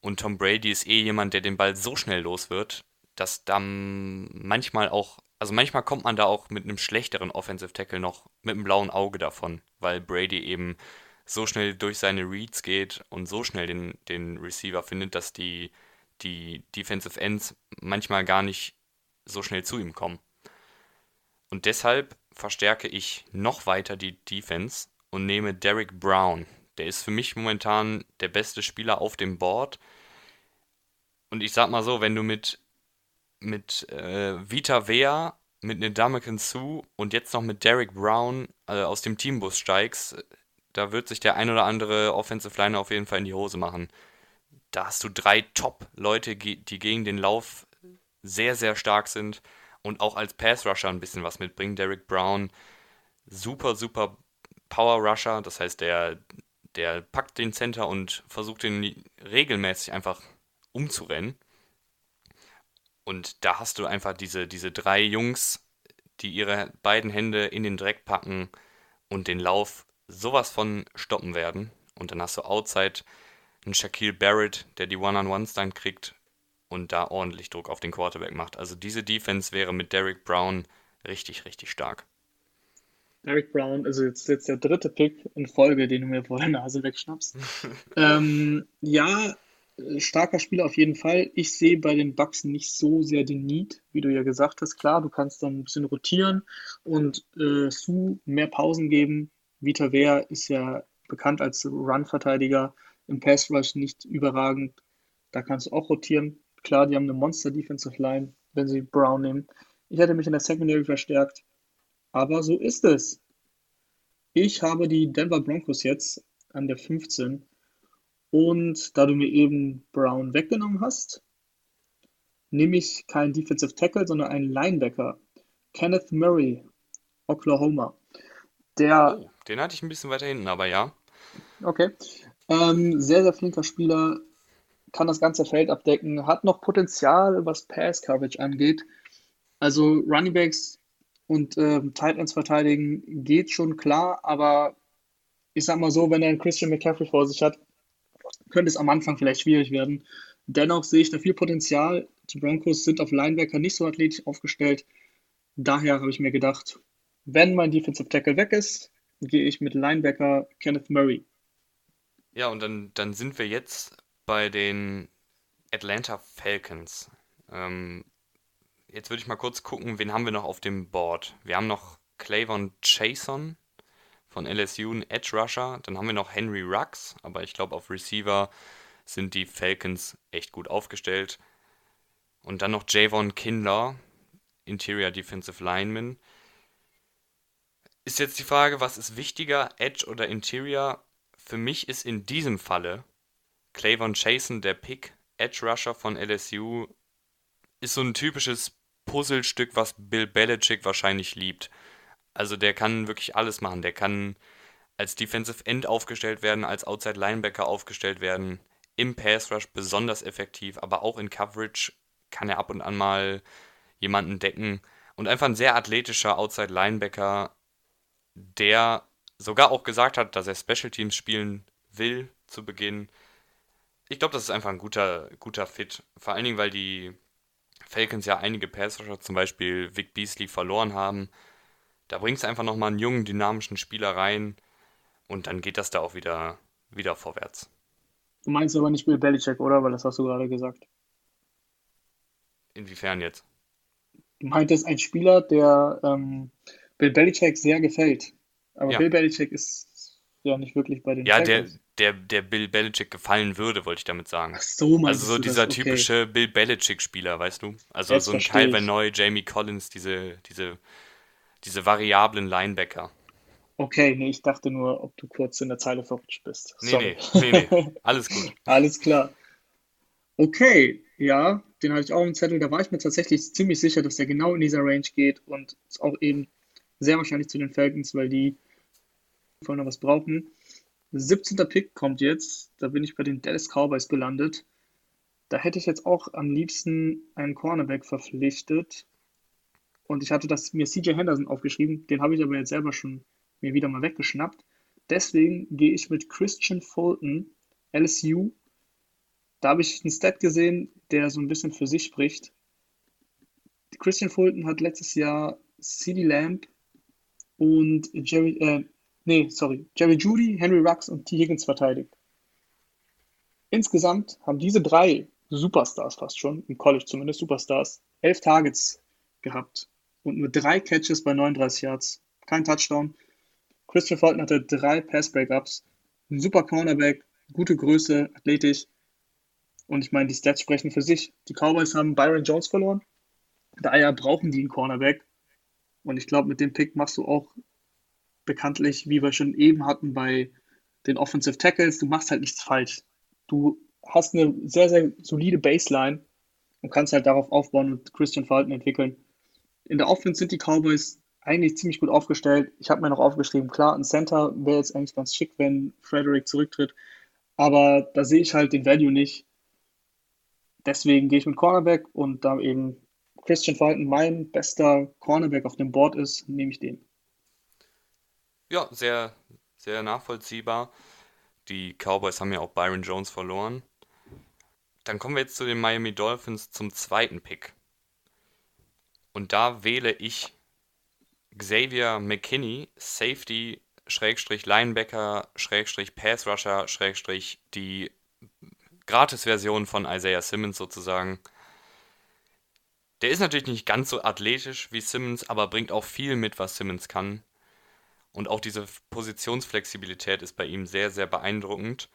und Tom Brady ist eh jemand, der den Ball so schnell los wird, dass dann manchmal auch, also manchmal kommt man da auch mit einem schlechteren Offensive Tackle noch mit einem blauen Auge davon, weil Brady eben so schnell durch seine Reads geht und so schnell den, den Receiver findet, dass die, die Defensive Ends manchmal gar nicht so schnell zu ihm kommen. Und deshalb verstärke ich noch weiter die Defense und nehme Derek Brown. Der ist für mich momentan der beste Spieler auf dem Board. Und ich sag mal so, wenn du mit, mit äh, Vita Vea, mit Nedamakan Sue und jetzt noch mit Derek Brown äh, aus dem Teambus steigst, da wird sich der ein oder andere Offensive Liner auf jeden Fall in die Hose machen. Da hast du drei Top-Leute, die gegen den Lauf sehr, sehr stark sind und auch als Pass-Rusher ein bisschen was mitbringen. Derek Brown, super, super Power-Rusher, das heißt, der, der packt den Center und versucht ihn regelmäßig einfach umzurennen. Und da hast du einfach diese, diese drei Jungs, die ihre beiden Hände in den Dreck packen und den Lauf sowas von stoppen werden. Und dann hast du outside einen Shaquille Barrett, der die One-on-Ones dann kriegt und da ordentlich Druck auf den Quarterback macht. Also diese Defense wäre mit Derek Brown richtig, richtig stark. Derek Brown ist jetzt, jetzt der dritte Pick in Folge, den du mir vor der Nase wegschnappst. ähm, ja, starker Spieler auf jeden Fall. Ich sehe bei den Bucks nicht so sehr den Need, wie du ja gesagt hast. Klar, du kannst dann ein bisschen rotieren und äh, Sue mehr Pausen geben. Vita Vea ist ja bekannt als Run-Verteidiger, im Pass Rush nicht überragend. Da kannst du auch rotieren. Klar, die haben eine Monster Defensive Line, wenn sie Brown nehmen. Ich hätte mich in der Secondary verstärkt, aber so ist es. Ich habe die Denver Broncos jetzt an der 15 und da du mir eben Brown weggenommen hast, nehme ich keinen Defensive Tackle, sondern einen Linebacker. Kenneth Murray, Oklahoma. Der oh. Den hatte ich ein bisschen weiter hinten, aber ja. Okay. Ähm, sehr, sehr flinker Spieler, kann das ganze Feld abdecken, hat noch Potenzial, was Pass-Coverage angeht. Also Runningbacks und ähm, Tight Ends verteidigen geht schon klar, aber ich sag mal so, wenn er einen Christian McCaffrey vor sich hat, könnte es am Anfang vielleicht schwierig werden. Dennoch sehe ich da viel Potenzial. Die Broncos sind auf Linebacker nicht so athletisch aufgestellt. Daher habe ich mir gedacht, wenn mein Defensive Tackle weg ist, gehe ich mit Linebacker Kenneth Murray. Ja, und dann, dann sind wir jetzt bei den Atlanta Falcons. Ähm, jetzt würde ich mal kurz gucken, wen haben wir noch auf dem Board? Wir haben noch Clavon Chason von LSU, ein Edge Rusher. Dann haben wir noch Henry Rux, aber ich glaube, auf Receiver sind die Falcons echt gut aufgestellt. Und dann noch Javon Kindler, Interior Defensive Lineman. Ist jetzt die Frage, was ist wichtiger, Edge oder Interior? Für mich ist in diesem Falle Clavon Chason der Pick, Edge Rusher von LSU, ist so ein typisches Puzzlestück, was Bill Belichick wahrscheinlich liebt. Also der kann wirklich alles machen. Der kann als Defensive End aufgestellt werden, als Outside Linebacker aufgestellt werden, im Pass Rush besonders effektiv, aber auch in Coverage kann er ab und an mal jemanden decken und einfach ein sehr athletischer Outside Linebacker, der sogar auch gesagt hat, dass er Special Teams spielen will zu Beginn. Ich glaube, das ist einfach ein guter, guter Fit. Vor allen Dingen, weil die Falcons ja einige Passrusher, zum Beispiel Vic Beasley, verloren haben. Da bringst du einfach nochmal einen jungen, dynamischen Spieler rein und dann geht das da auch wieder, wieder vorwärts. Du meinst aber nicht Bill Belichick, oder? Weil das hast du gerade gesagt. Inwiefern jetzt? Du meintest ein Spieler, der ähm, Bill Belichick sehr gefällt. Aber Ja. Bill Belichick ist ja nicht wirklich bei den Ja, der, der, der Bill Belichick gefallen würde, wollte ich damit sagen. Ach so, meinst Also so dieser das? Okay. typische Bill Belichick-Spieler, weißt du? Also Jetzt so ein Kyle Noy, Jamie Collins, diese, diese, diese variablen Linebacker. Okay, nee, ich dachte nur, ob du kurz in der Zeile verrutscht bist. Nee, Sorry. nee, nee, nee. Alles gut. Alles klar. Okay, ja, den hatte ich auch im Zettel. Da war ich mir tatsächlich ziemlich sicher, dass der genau in dieser Range geht und auch eben sehr wahrscheinlich zu den Falcons, weil die voll noch was brauchen. 17. Pick kommt jetzt. Da bin ich bei den Dallas Cowboys gelandet. Da hätte ich jetzt auch am liebsten einen Cornerback verpflichtet. Und ich hatte das mir CJ Henderson aufgeschrieben. Den habe ich aber jetzt selber schon mir wieder mal weggeschnappt. Deswegen gehe ich mit Christian Fulton, LSU. Da habe ich einen Stat gesehen, der so ein bisschen für sich spricht. Christian Fulton hat letztes Jahr CeeDee Lamb und Jerry, äh, nee, sorry, Jerry Judy, Henry Rux und T. Higgins verteidigt. Insgesamt haben diese drei Superstars fast schon, im College zumindest Superstars, elf Targets gehabt und nur drei Catches bei 39 Yards. Kein Touchdown. Christian Fulton hatte drei Pass-Breakups. Ein super Cornerback, gute Größe, athletisch. Und ich meine, die Stats sprechen für sich. Die Cowboys haben Byron Jones verloren. Daher brauchen die einen Cornerback. Und ich glaube, mit dem Pick machst du auch bekanntlich, wie wir schon eben hatten bei den Offensive Tackles, du machst halt nichts falsch. Du hast eine sehr, sehr solide Baseline und kannst halt darauf aufbauen und Christian Fulton entwickeln. In der Offense sind die Cowboys eigentlich ziemlich gut aufgestellt. Ich habe mir noch aufgeschrieben, klar, ein Center wäre jetzt eigentlich ganz schick, wenn Frederick zurücktritt. Aber da sehe ich halt den Value nicht. Deswegen gehe ich mit Cornerback und da eben Christian Fulton mein bester Cornerback auf dem Board ist, nehme ich den. Ja, sehr, sehr nachvollziehbar. Die Cowboys haben ja auch Byron Jones verloren. Dann kommen wir jetzt zu den Miami Dolphins zum zweiten Pick. Und da wähle ich Xavier McKinney, Safety, Schrägstrich Linebacker, Schrägstrich Pass Rusher, Schrägstrich die Gratis-Version von Isaiah Simmons sozusagen. Der ist natürlich nicht ganz so athletisch wie Simmons, aber bringt auch viel mit, was Simmons kann. Und auch diese Positionsflexibilität ist bei ihm sehr, sehr beeindruckend.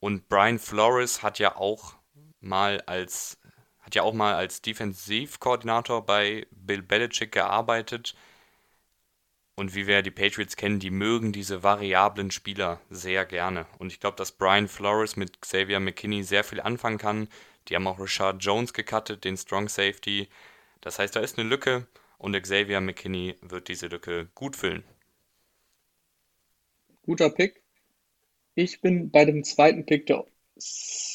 Und Brian Flores hat ja auch mal als hat ja auch mal als Defensivkoordinator bei Bill Belichick gearbeitet. Und wie wir die Patriots kennen, die mögen diese variablen Spieler sehr gerne. Und ich glaube, dass Brian Flores mit Xavier McKinney sehr viel anfangen kann. Die haben auch Richard Jones gecuttet, den Strong Safety. Das heißt, da ist eine Lücke und Xavier McKinney wird diese Lücke gut füllen. Guter Pick. Ich bin bei dem zweiten Pick der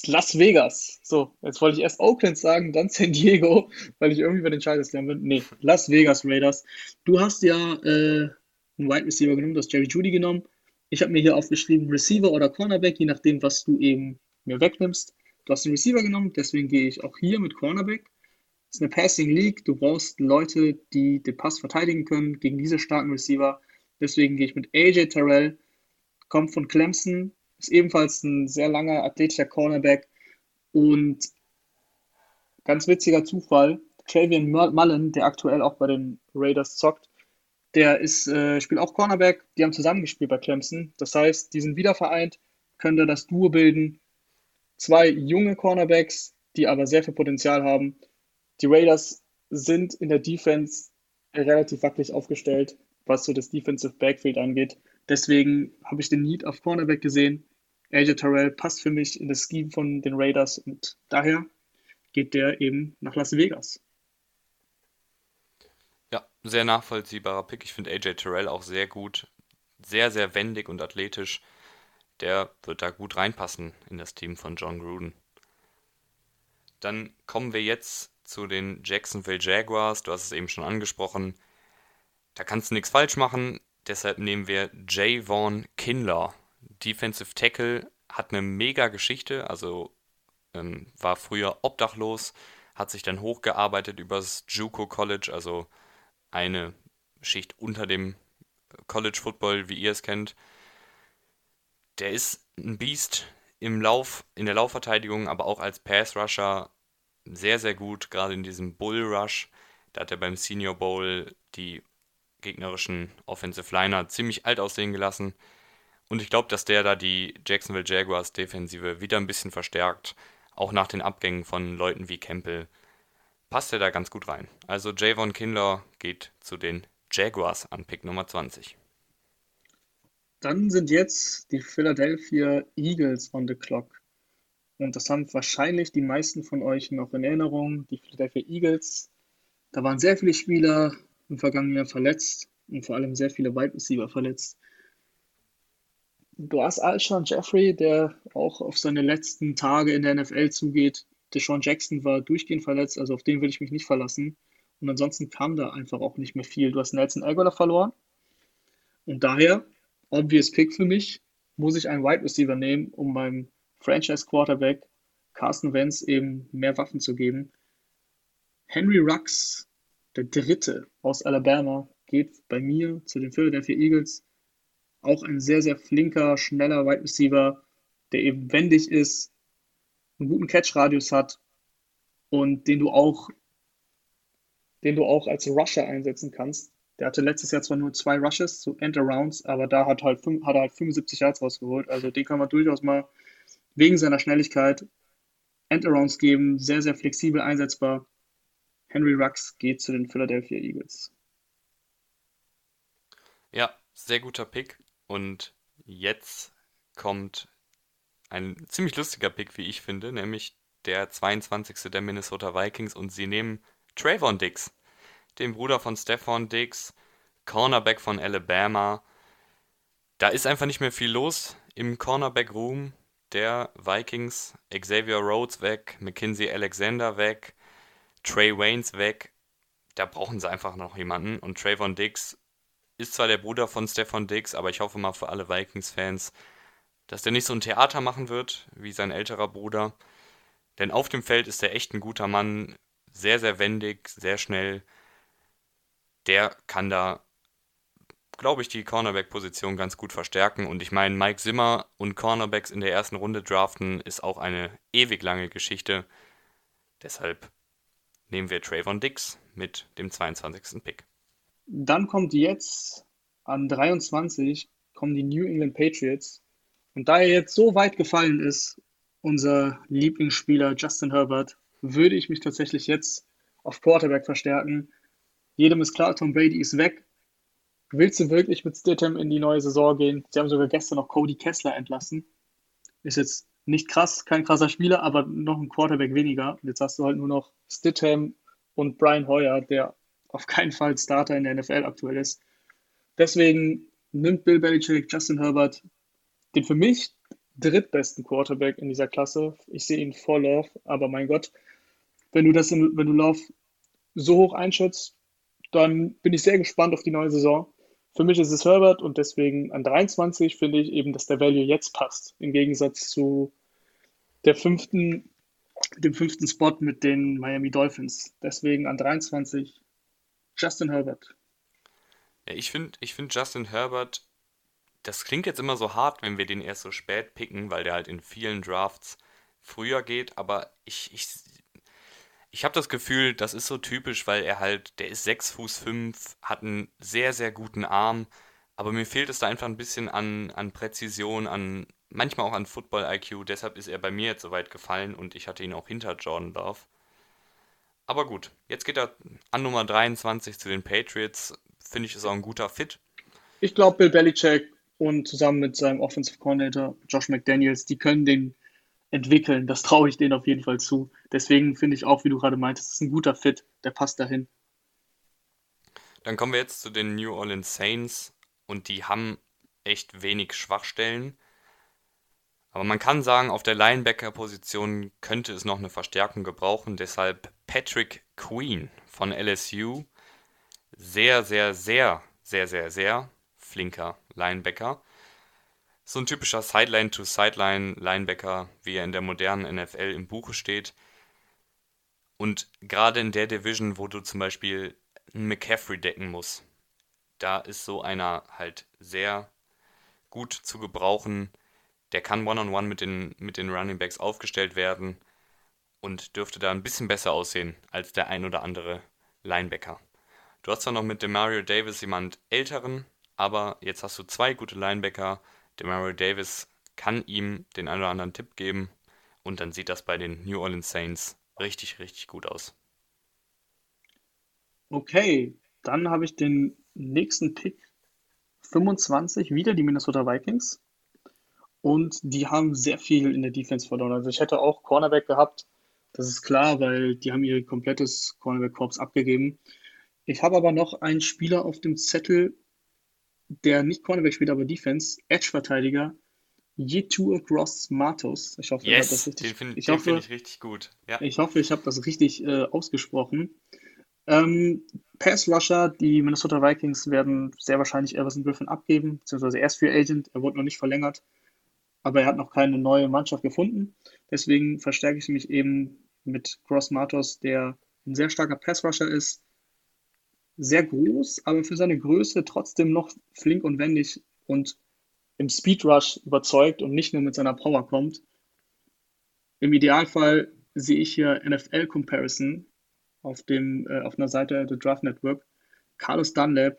Las Vegas. So, jetzt wollte ich erst Oakland sagen, dann San Diego, weil ich irgendwie bei den Chargers lernen bin. Nee, Las Vegas Raiders. Du hast ja äh, einen Wide Receiver genommen, du hast Jerry Judy genommen. Ich habe mir hier aufgeschrieben Receiver oder Cornerback, je nachdem, was du eben mir wegnimmst. Du hast den Receiver genommen, deswegen gehe ich auch hier mit Cornerback. Das ist eine Passing League. Du brauchst Leute, die den Pass verteidigen können gegen diese starken Receiver. Deswegen gehe ich mit AJ Terrell, kommt von Clemson, ist ebenfalls ein sehr langer, athletischer Cornerback. Und ganz witziger Zufall, Travian Mullen, der aktuell auch bei den Raiders zockt, der ist, äh, spielt auch Cornerback. Die haben zusammengespielt bei Clemson. Das heißt, die sind wieder vereint, können da das Duo bilden. Zwei junge Cornerbacks, die aber sehr viel Potenzial haben. Die Raiders sind in der Defense relativ wackelig aufgestellt, was so das Defensive Backfield angeht. Deswegen habe ich den Need auf Cornerback gesehen. AJ Terrell passt für mich in das Scheme von den Raiders und daher geht der eben nach Las Vegas. Ja, sehr nachvollziehbarer Pick. Ich finde AJ Terrell auch sehr gut. Sehr, sehr wendig und athletisch. Der wird da gut reinpassen in das Team von John Gruden. Dann kommen wir jetzt zu den Jacksonville Jaguars. Du hast es eben schon angesprochen. Da kannst du nichts falsch machen. Deshalb nehmen wir Javon Kinlaw. Defensive Tackle hat eine mega Geschichte, also ähm, war früher obdachlos, hat sich dann hochgearbeitet übers JUCO College, also eine Schicht unter dem College Football, wie ihr es kennt. Der ist ein Biest im Lauf, in der Laufverteidigung, aber auch als Pass Rusher sehr, sehr gut, gerade in diesem Bull Rush. Da hat er beim Senior Bowl die gegnerischen Offensive Liner ziemlich alt aussehen gelassen. Und ich glaube, dass der da die Jacksonville Jaguars Defensive wieder ein bisschen verstärkt. Auch nach den Abgängen von Leuten wie Campbell passt er da ganz gut rein. Also Javon Kindler geht zu den Jaguars an Pick Nummer 20. Dann sind jetzt die Philadelphia Eagles on the clock. Und das haben wahrscheinlich die meisten von euch noch in Erinnerung. Die Philadelphia Eagles, da waren sehr viele Spieler im vergangenen Jahr verletzt und vor allem sehr viele Wide Receiver verletzt. Du hast Alshon Jeffrey, der auch auf seine letzten Tage in der NFL zugeht. Deshaun Jackson war durchgehend verletzt, also auf den will ich mich nicht verlassen. Und ansonsten kam da einfach auch nicht mehr viel. Du hast Nelson Aguilar verloren. Und daher, obvious Pick für mich, muss ich einen Wide Receiver nehmen, um meinem Franchise Quarterback Carson Wentz eben mehr Waffen zu geben. Henry Rux der dritte aus Alabama geht bei mir zu den Philadelphia Eagles. Auch ein sehr, sehr flinker, schneller Wide Receiver, der eben wendig ist, einen guten Catch-Radius hat und den du auch, den du auch als Rusher einsetzen kannst. Der hatte letztes Jahr zwar nur zwei Rushes zu End-Arounds, aber da hat, halt, hat er halt 75 Yards rausgeholt. Also den kann man durchaus mal wegen seiner Schnelligkeit End-Arounds geben. Sehr, sehr flexibel einsetzbar. Henry Rux geht zu den Philadelphia Eagles. Ja, sehr guter Pick. Und jetzt kommt ein ziemlich lustiger Pick, wie ich finde, nämlich der 22. der Minnesota Vikings und sie nehmen Trayvon Diggs, den Bruder von Stephon Diggs, Cornerback von Alabama. Da ist einfach nicht mehr viel los im Cornerback-Room der Vikings. Xavier Rhodes weg, Mackenzie Alexander weg, Trey Waynes weg. Da brauchen sie einfach noch jemanden. Und Trayvon Diggs ist zwar der Bruder von Stefan Diggs, aber ich hoffe mal für alle Vikings-Fans, dass der nicht so ein Theater machen wird wie sein älterer Bruder. Denn auf dem Feld ist er echt ein guter Mann, sehr, sehr wendig, sehr schnell. Der kann da, glaube ich, die Cornerback-Position ganz gut verstärken. Und ich meine, Mike Zimmer und Cornerbacks in der ersten Runde draften ist auch eine ewig lange Geschichte. Deshalb nehmen wir Trayvon Dix mit dem 22. Pick. Dann kommt jetzt an 23 kommen die New England Patriots. Und da er jetzt so weit gefallen ist, unser Lieblingsspieler Justin Herbert, würde ich mich tatsächlich jetzt auf Quarterback verstärken. Jedem ist klar, Tom Brady ist weg. Willst du wirklich mit Stidham in die neue Saison gehen? Sie haben sogar gestern noch Cody Kessler entlassen. Ist jetzt nicht krass, kein krasser Spieler, aber noch ein Quarterback weniger. Jetzt hast du halt nur noch Stidham und Brian Hoyer, der auf keinen Fall Starter in der NFL aktuell ist. Deswegen nimmt Bill Belichick Justin Herbert den für mich drittbesten Quarterback in dieser Klasse. Ich sehe ihn vor Love, aber mein Gott, wenn du das in, wenn du Love so hoch einschätzt, dann bin ich sehr gespannt auf die neue Saison. Für mich ist es Herbert und deswegen an 23 finde ich eben, dass der Value jetzt passt. Im Gegensatz zu der fünften, dem fünften Spot mit den Miami Dolphins. Deswegen an 23 Justin Herbert. Ja, ich finde ich find Justin Herbert, das klingt jetzt immer so hart, wenn wir den erst so spät picken, weil der halt in vielen Drafts früher geht, aber ich, ich, ich habe das Gefühl, das ist so typisch, weil er halt, der ist 6 Fuß 5, hat einen sehr, sehr guten Arm, aber mir fehlt es da einfach ein bisschen an, an Präzision, an manchmal auch an Football-IQ, deshalb ist er bei mir jetzt so weit gefallen und ich hatte ihn auch hinter Jordan Love. Aber gut, jetzt geht er an Nummer 23 zu den Patriots. Finde ich, ist auch ein guter Fit. Ich glaube, Bill Belichick und zusammen mit seinem Offensive Coordinator Josh McDaniels, die können den entwickeln. Das traue ich denen auf jeden Fall zu. Deswegen finde ich auch, wie du gerade meintest, ist ein guter Fit. Der passt dahin. Dann kommen wir jetzt zu den New Orleans Saints und die haben echt wenig Schwachstellen. Aber man kann sagen, auf der Linebacker-Position könnte es noch eine Verstärkung gebrauchen. Deshalb Patrick Queen von LSU. Sehr, sehr, sehr, sehr, sehr, sehr flinker Linebacker. So ein typischer Sideline-to-Sideline-Linebacker, wie er in der modernen NFL im Buche steht. Und gerade in der Division, wo du zum Beispiel einen McCaffrey decken musst, da ist so einer halt sehr gut zu gebrauchen. Der kann One-on-One -on -one mit den, mit den Running Backs aufgestellt werden und dürfte da ein bisschen besser aussehen als der ein oder andere Linebacker. Du hast zwar noch mit dem Mario Davis jemand älteren, aber jetzt hast du zwei gute Linebacker. Der Mario Davis kann ihm den einen oder anderen Tipp geben und dann sieht das bei den New Orleans Saints richtig, richtig gut aus. Okay, dann habe ich den nächsten Pick 25, wieder die Minnesota Vikings. Und die haben sehr viel in der Defense verloren. Also ich hätte auch Cornerback gehabt, das ist klar, weil die haben ihr komplettes Cornerback-Korps abgegeben. Ich habe aber noch einen Spieler auf dem Zettel, der nicht Cornerback spielt, aber Defense, Edge-Verteidiger, Yetur Gross Matos. Ich hoffe, yes, ich das richtig. Den finde find ich richtig gut. Ja. Ich hoffe, ich habe das richtig äh, ausgesprochen. Ähm, Pass Rusher, die Minnesota Vikings werden sehr wahrscheinlich Everson Griffin abgeben, beziehungsweise erst für Agent. Er wurde noch nicht verlängert, aber er hat noch keine neue Mannschaft gefunden. Deswegen verstärke ich mich eben mit Gross Matos, der ein sehr starker Pass Rusher ist, sehr groß, aber für seine Größe trotzdem noch flink und wendig und im Speed Rush überzeugt und nicht nur mit seiner Power kommt. Im Idealfall sehe ich hier NFL Comparison auf, dem, äh, auf einer Seite der Draft Network. Carlos Dunlap,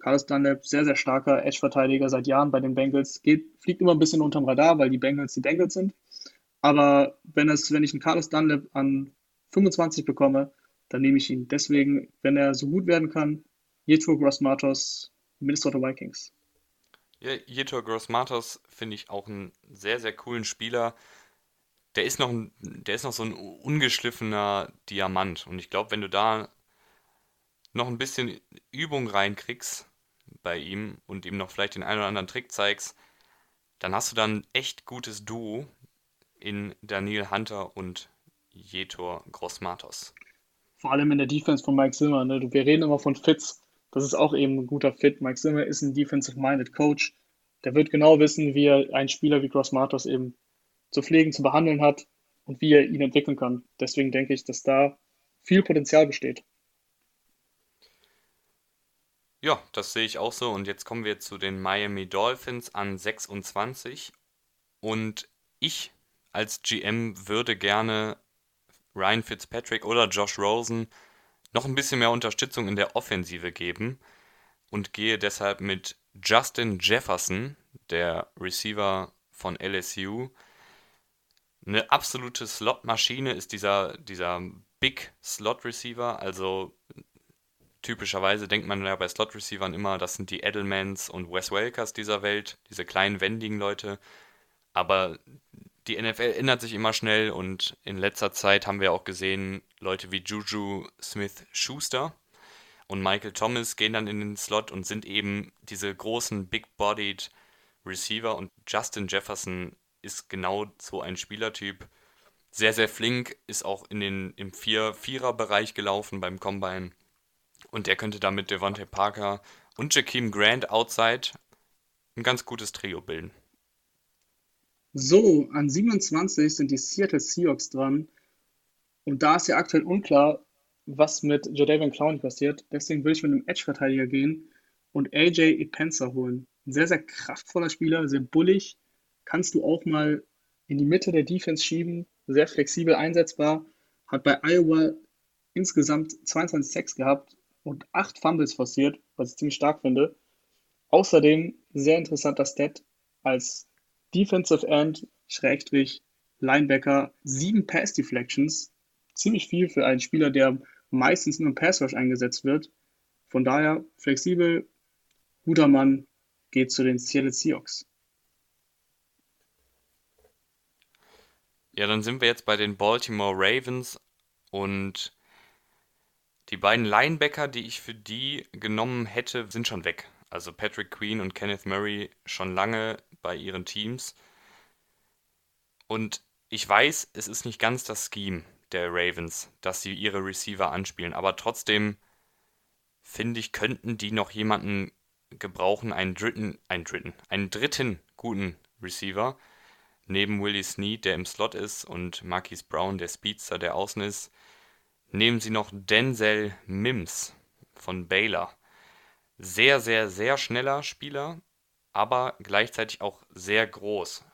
Carlos Dunlap, sehr, sehr starker Edge-Verteidiger seit Jahren bei den Bengals, geht, fliegt immer ein bisschen unterm Radar, weil die Bengals die Bengals sind. Aber wenn, es, wenn ich einen Carlos Dunlap an 25 bekomme, dann nehme ich ihn. Deswegen, wenn er so gut werden kann, Yetur Gross-Matos, Minnesota Vikings. Ja, Yetur Gross-Matos finde ich auch einen sehr, sehr coolen Spieler. Der ist noch, der ist noch so ein ungeschliffener Diamant. Und ich glaube, wenn du da noch ein bisschen Übung reinkriegst bei ihm und ihm noch vielleicht den einen oder anderen Trick zeigst, dann hast du dann ein echt gutes Duo in Daniel Hunter und Jetor Grossmatos vor allem in der Defense von Mike Zimmer. Ne? Wir reden immer von Fits. Das ist auch eben ein guter Fit. Mike Zimmer ist ein defensive-minded Coach. Der wird genau wissen, wie er einen Spieler wie Gross Matos eben zu pflegen, zu behandeln hat und wie er ihn entwickeln kann. Deswegen denke ich, dass da viel Potenzial besteht. Ja, das sehe ich auch so. Und jetzt kommen wir zu den Miami Dolphins an 26. Und ich als GM würde gerne Ryan Fitzpatrick oder Josh Rosen noch ein bisschen mehr Unterstützung in der Offensive geben und gehe deshalb mit Justin Jefferson, der Receiver von LSU. Eine absolute Slot-Maschine ist dieser, dieser Big Slot Receiver, also typischerweise denkt man ja bei Slot Receivern immer, das sind die Edelmans und Wes Welkers dieser Welt, diese kleinen wendigen Leute. Aber die NFL ändert sich immer schnell und in letzter Zeit haben wir auch gesehen, Leute wie Juju Smith Schuster und Michael Thomas gehen dann in den Slot und sind eben diese großen Big-Bodied Receiver und Justin Jefferson ist genau so ein Spielertyp. Sehr, sehr flink, ist auch in den, im Vier-Vierer-Bereich gelaufen beim Combine. Und er könnte damit Devontae Parker und Jakeem Grant outside ein ganz gutes Trio bilden. So, an 27 sind die Seattle Seahawks dran. Und da ist ja aktuell unklar, was mit Jadavion Clowney passiert. Deswegen will ich mit einem Edge-Verteidiger gehen und AJ Epenza holen. Ein sehr, sehr kraftvoller Spieler, sehr bullig. Kannst du auch mal in die Mitte der Defense schieben, sehr flexibel einsetzbar. Hat bei Iowa insgesamt 22 Sacks gehabt und 8 Fumbles forciert, was ich ziemlich stark finde. Außerdem sehr interessanter Stat als Defensive End, Schrägstrich, Linebacker, 7 Pass Deflections. Ziemlich viel für einen Spieler, der meistens nur im Pass Rush eingesetzt wird. Von daher flexibel, guter Mann, geht zu den Seattle Seahawks. Ja, dann sind wir jetzt bei den Baltimore Ravens und die beiden Linebacker, die ich für die genommen hätte, sind schon weg. Also Patrick Queen und Kenneth Murray schon lange bei ihren Teams. Und ich weiß, es ist nicht ganz das Scheme der Ravens, dass sie ihre Receiver anspielen, aber trotzdem finde ich, könnten die noch jemanden gebrauchen, einen dritten, einen dritten, einen dritten guten Receiver. Neben Willie Snead, der im Slot ist, und Marquise Brown, der Speedster, der außen ist, nehmen sie noch Denzel Mims von Baylor. Sehr, sehr, sehr schneller Spieler, aber gleichzeitig auch sehr groß.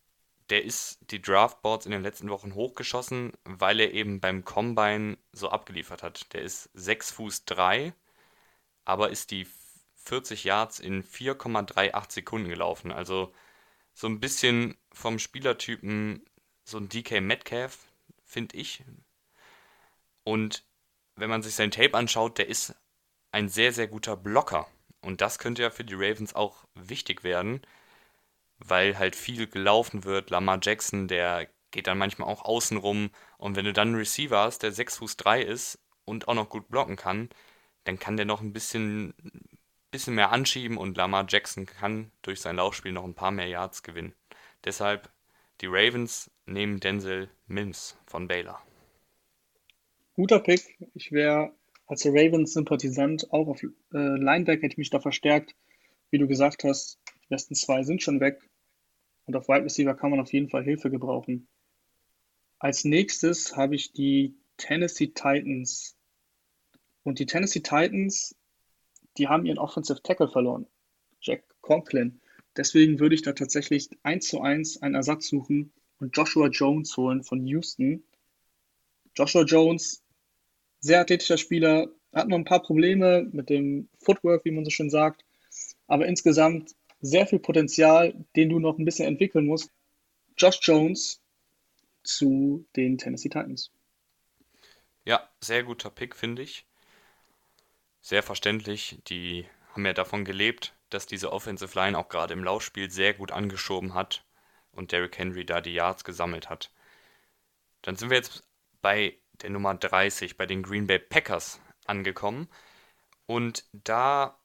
Der ist die Draftboards in den letzten Wochen hochgeschossen, weil er eben beim Combine so abgeliefert hat. Der ist 6 Fuß 3, aber ist die 40 Yards in 4,38 Sekunden gelaufen. Also so ein bisschen vom Spielertypen so ein DK Metcalf, finde ich. Und wenn man sich sein Tape anschaut, der ist ein sehr, sehr guter Blocker. Und das könnte ja für die Ravens auch wichtig werden, weil halt viel gelaufen wird. Lamar Jackson, der geht dann manchmal auch außen rum. Und wenn du dann einen Receiver hast, der 6 Fuß 3 ist und auch noch gut blocken kann, dann kann der noch ein bisschen, bisschen mehr anschieben und Lamar Jackson kann durch sein Laufspiel noch ein paar mehr Yards gewinnen. Deshalb die Ravens nehmen Denzel Mims von Baylor. Guter Pick. Ich wäre als Ravens-Sympathisant auch auf äh, Linebacker hätte ich mich da verstärkt. Wie du gesagt hast, die besten zwei sind schon weg. Und auf Wide Receiver kann man auf jeden Fall Hilfe gebrauchen. Als nächstes habe ich die Tennessee Titans und die Tennessee Titans, die haben ihren Offensive Tackle verloren, Jack Conklin. Deswegen würde ich da tatsächlich eins zu eins einen Ersatz suchen und Joshua Jones holen von Houston. Joshua Jones, sehr athletischer Spieler, hat noch ein paar Probleme mit dem Footwork, wie man so schön sagt, aber insgesamt sehr viel Potenzial, den du noch ein bisschen entwickeln musst. Josh Jones zu den Tennessee Titans. Ja, sehr guter Pick, finde ich sehr verständlich. Die haben ja davon gelebt, dass diese Offensive Line auch gerade im Laufspiel sehr gut angeschoben hat und Derrick Henry da die Yards gesammelt hat. Dann sind wir jetzt bei der Nummer 30, bei den Green Bay Packers angekommen. Und da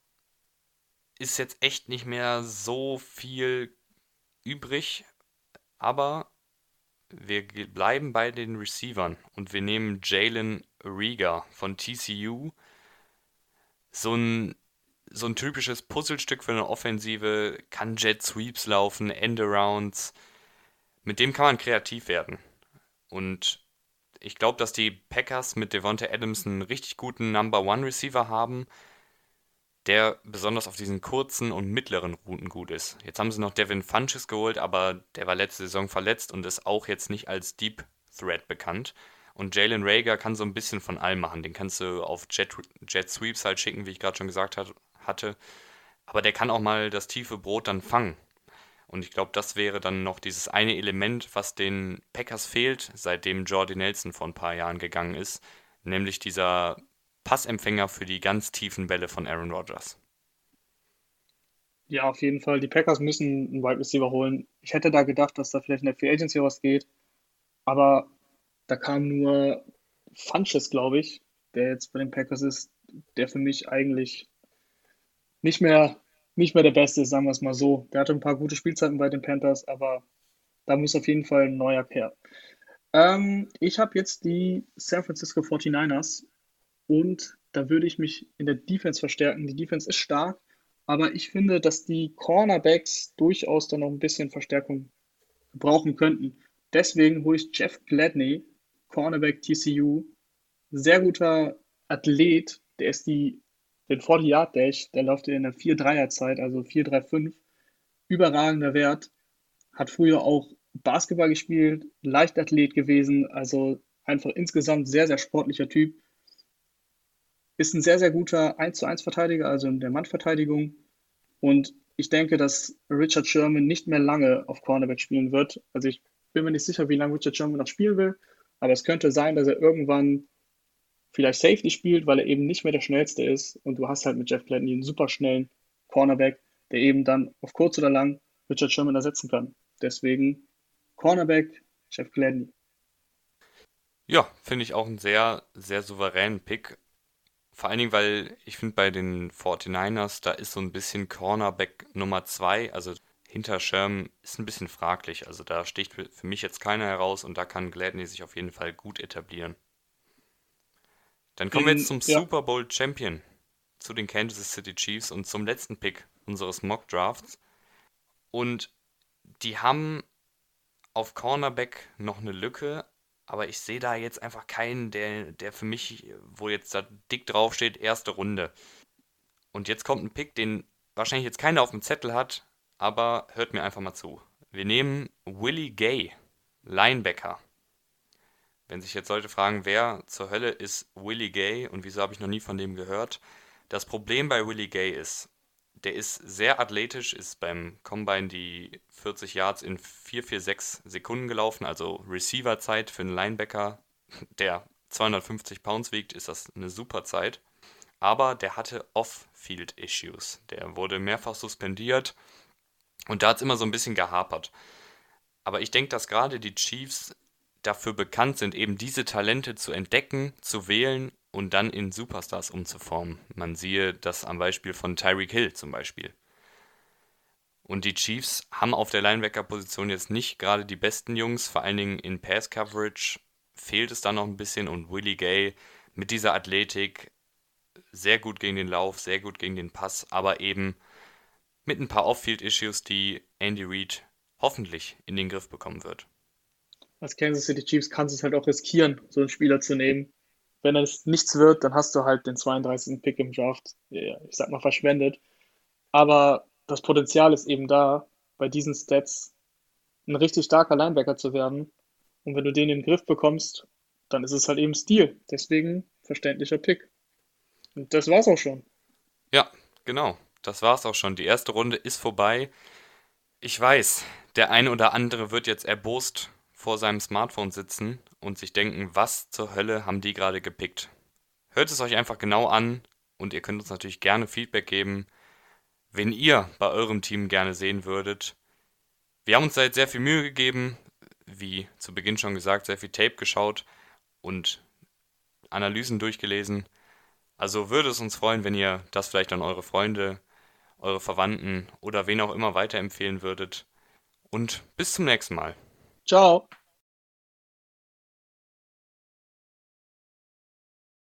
ist jetzt echt nicht mehr so viel übrig, aber wir bleiben bei den Receivern und wir nehmen Jalen Rieger von TCU so ein, so ein typisches Puzzlestück für eine Offensive, kann Jet Sweeps laufen, Endarounds. Mit dem kann man kreativ werden. Und ich glaube, dass die Packers mit Devonta Adams einen richtig guten Number One Receiver haben, der besonders auf diesen kurzen und mittleren Routen gut ist. Jetzt haben sie noch Devin Funches geholt, aber der war letzte Saison verletzt und ist auch jetzt nicht als Deep Threat bekannt. Und Jalen Rager kann so ein bisschen von allem machen. Den kannst du auf Jet, Jet Sweeps halt schicken, wie ich gerade schon gesagt hat, hatte. Aber der kann auch mal das tiefe Brot dann fangen. Und ich glaube, das wäre dann noch dieses eine Element, was den Packers fehlt, seitdem Jordi Nelson vor ein paar Jahren gegangen ist. Nämlich dieser Passempfänger für die ganz tiefen Bälle von Aaron Rodgers. Ja, auf jeden Fall. Die Packers müssen einen Wide Receiver holen. Ich hätte da gedacht, dass da vielleicht in der Free Agency was geht. Aber da kam nur Funches, glaube ich, der jetzt bei den Packers ist, der für mich eigentlich nicht mehr, nicht mehr der Beste ist, sagen wir es mal so. Der hatte ein paar gute Spielzeiten bei den Panthers, aber da muss auf jeden Fall ein neuer her. Ähm, ich habe jetzt die San Francisco 49ers und da würde ich mich in der Defense verstärken. Die Defense ist stark, aber ich finde, dass die Cornerbacks durchaus da noch ein bisschen Verstärkung brauchen könnten. Deswegen hole ich Jeff Gladney Cornerback TCU, sehr guter Athlet, der ist die, den 40-Yard-Dash, der läuft in der 4-3er-Zeit, also 4-3-5, überragender Wert. Hat früher auch Basketball gespielt, Leichtathlet gewesen, also einfach insgesamt sehr, sehr sportlicher Typ. Ist ein sehr, sehr guter 1 zu 1 Verteidiger, also in der Mannverteidigung. Und ich denke, dass Richard Sherman nicht mehr lange auf Cornerback spielen wird. Also ich bin mir nicht sicher, wie lange Richard Sherman noch spielen will, aber es könnte sein, dass er irgendwann vielleicht Safety spielt, weil er eben nicht mehr der schnellste ist. Und du hast halt mit Jeff Gladney einen super schnellen Cornerback, der eben dann auf kurz oder lang Richard Sherman ersetzen kann. Deswegen Cornerback, Jeff Gladney. Ja, finde ich auch einen sehr, sehr souveränen Pick. Vor allen Dingen, weil ich finde, bei den 49ers, da ist so ein bisschen Cornerback Nummer 2, also hinter Sherm, ist ein bisschen fraglich. Also da sticht für mich jetzt keiner heraus und da kann Gladney sich auf jeden Fall gut etablieren. Dann kommen wir jetzt zum ja. Super Bowl Champion, zu den Kansas City Chiefs und zum letzten Pick unseres Mock Drafts. Und die haben auf Cornerback noch eine Lücke, aber ich sehe da jetzt einfach keinen, der, der für mich, wo jetzt da dick draufsteht, erste Runde. Und jetzt kommt ein Pick, den wahrscheinlich jetzt keiner auf dem Zettel hat, aber hört mir einfach mal zu. Wir nehmen Willie Gay, Linebacker. Wenn sich jetzt Leute fragen, wer zur Hölle ist Willie Gay und wieso habe ich noch nie von dem gehört, das Problem bei Willie Gay ist, der ist sehr athletisch, ist beim Combine die 40 Yards in 446 Sekunden gelaufen, also Receiver-Zeit für einen Linebacker, der 250 Pounds wiegt, ist das eine super Zeit. Aber der hatte Off-Field-Issues. Der wurde mehrfach suspendiert und da hat es immer so ein bisschen gehapert. Aber ich denke, dass gerade die Chiefs dafür bekannt sind, eben diese Talente zu entdecken, zu wählen und dann in Superstars umzuformen. Man siehe das am Beispiel von Tyreek Hill zum Beispiel. Und die Chiefs haben auf der Linebacker-Position jetzt nicht gerade die besten Jungs, vor allen Dingen in Pass-Coverage fehlt es da noch ein bisschen und Willie Gay mit dieser Athletik sehr gut gegen den Lauf, sehr gut gegen den Pass, aber eben mit ein paar Off-Field-Issues, die Andy Reid hoffentlich in den Griff bekommen wird als Kansas City Chiefs kannst du es halt auch riskieren, so einen Spieler zu nehmen. Wenn es nichts wird, dann hast du halt den 32. Pick im Draft, ich sag mal, verschwendet. Aber das Potenzial ist eben da, bei diesen Stats ein richtig starker Linebacker zu werden. Und wenn du den in den Griff bekommst, dann ist es halt eben Stil. Deswegen verständlicher Pick. Und das war's auch schon. Ja, genau. Das war's auch schon. Die erste Runde ist vorbei. Ich weiß, der eine oder andere wird jetzt erbost vor seinem Smartphone sitzen und sich denken, was zur Hölle haben die gerade gepickt. Hört es euch einfach genau an und ihr könnt uns natürlich gerne Feedback geben, wen ihr bei eurem Team gerne sehen würdet. Wir haben uns da jetzt sehr viel Mühe gegeben, wie zu Beginn schon gesagt, sehr viel Tape geschaut und Analysen durchgelesen. Also würde es uns freuen, wenn ihr das vielleicht an eure Freunde, eure Verwandten oder wen auch immer weiterempfehlen würdet. Und bis zum nächsten Mal. Ciao.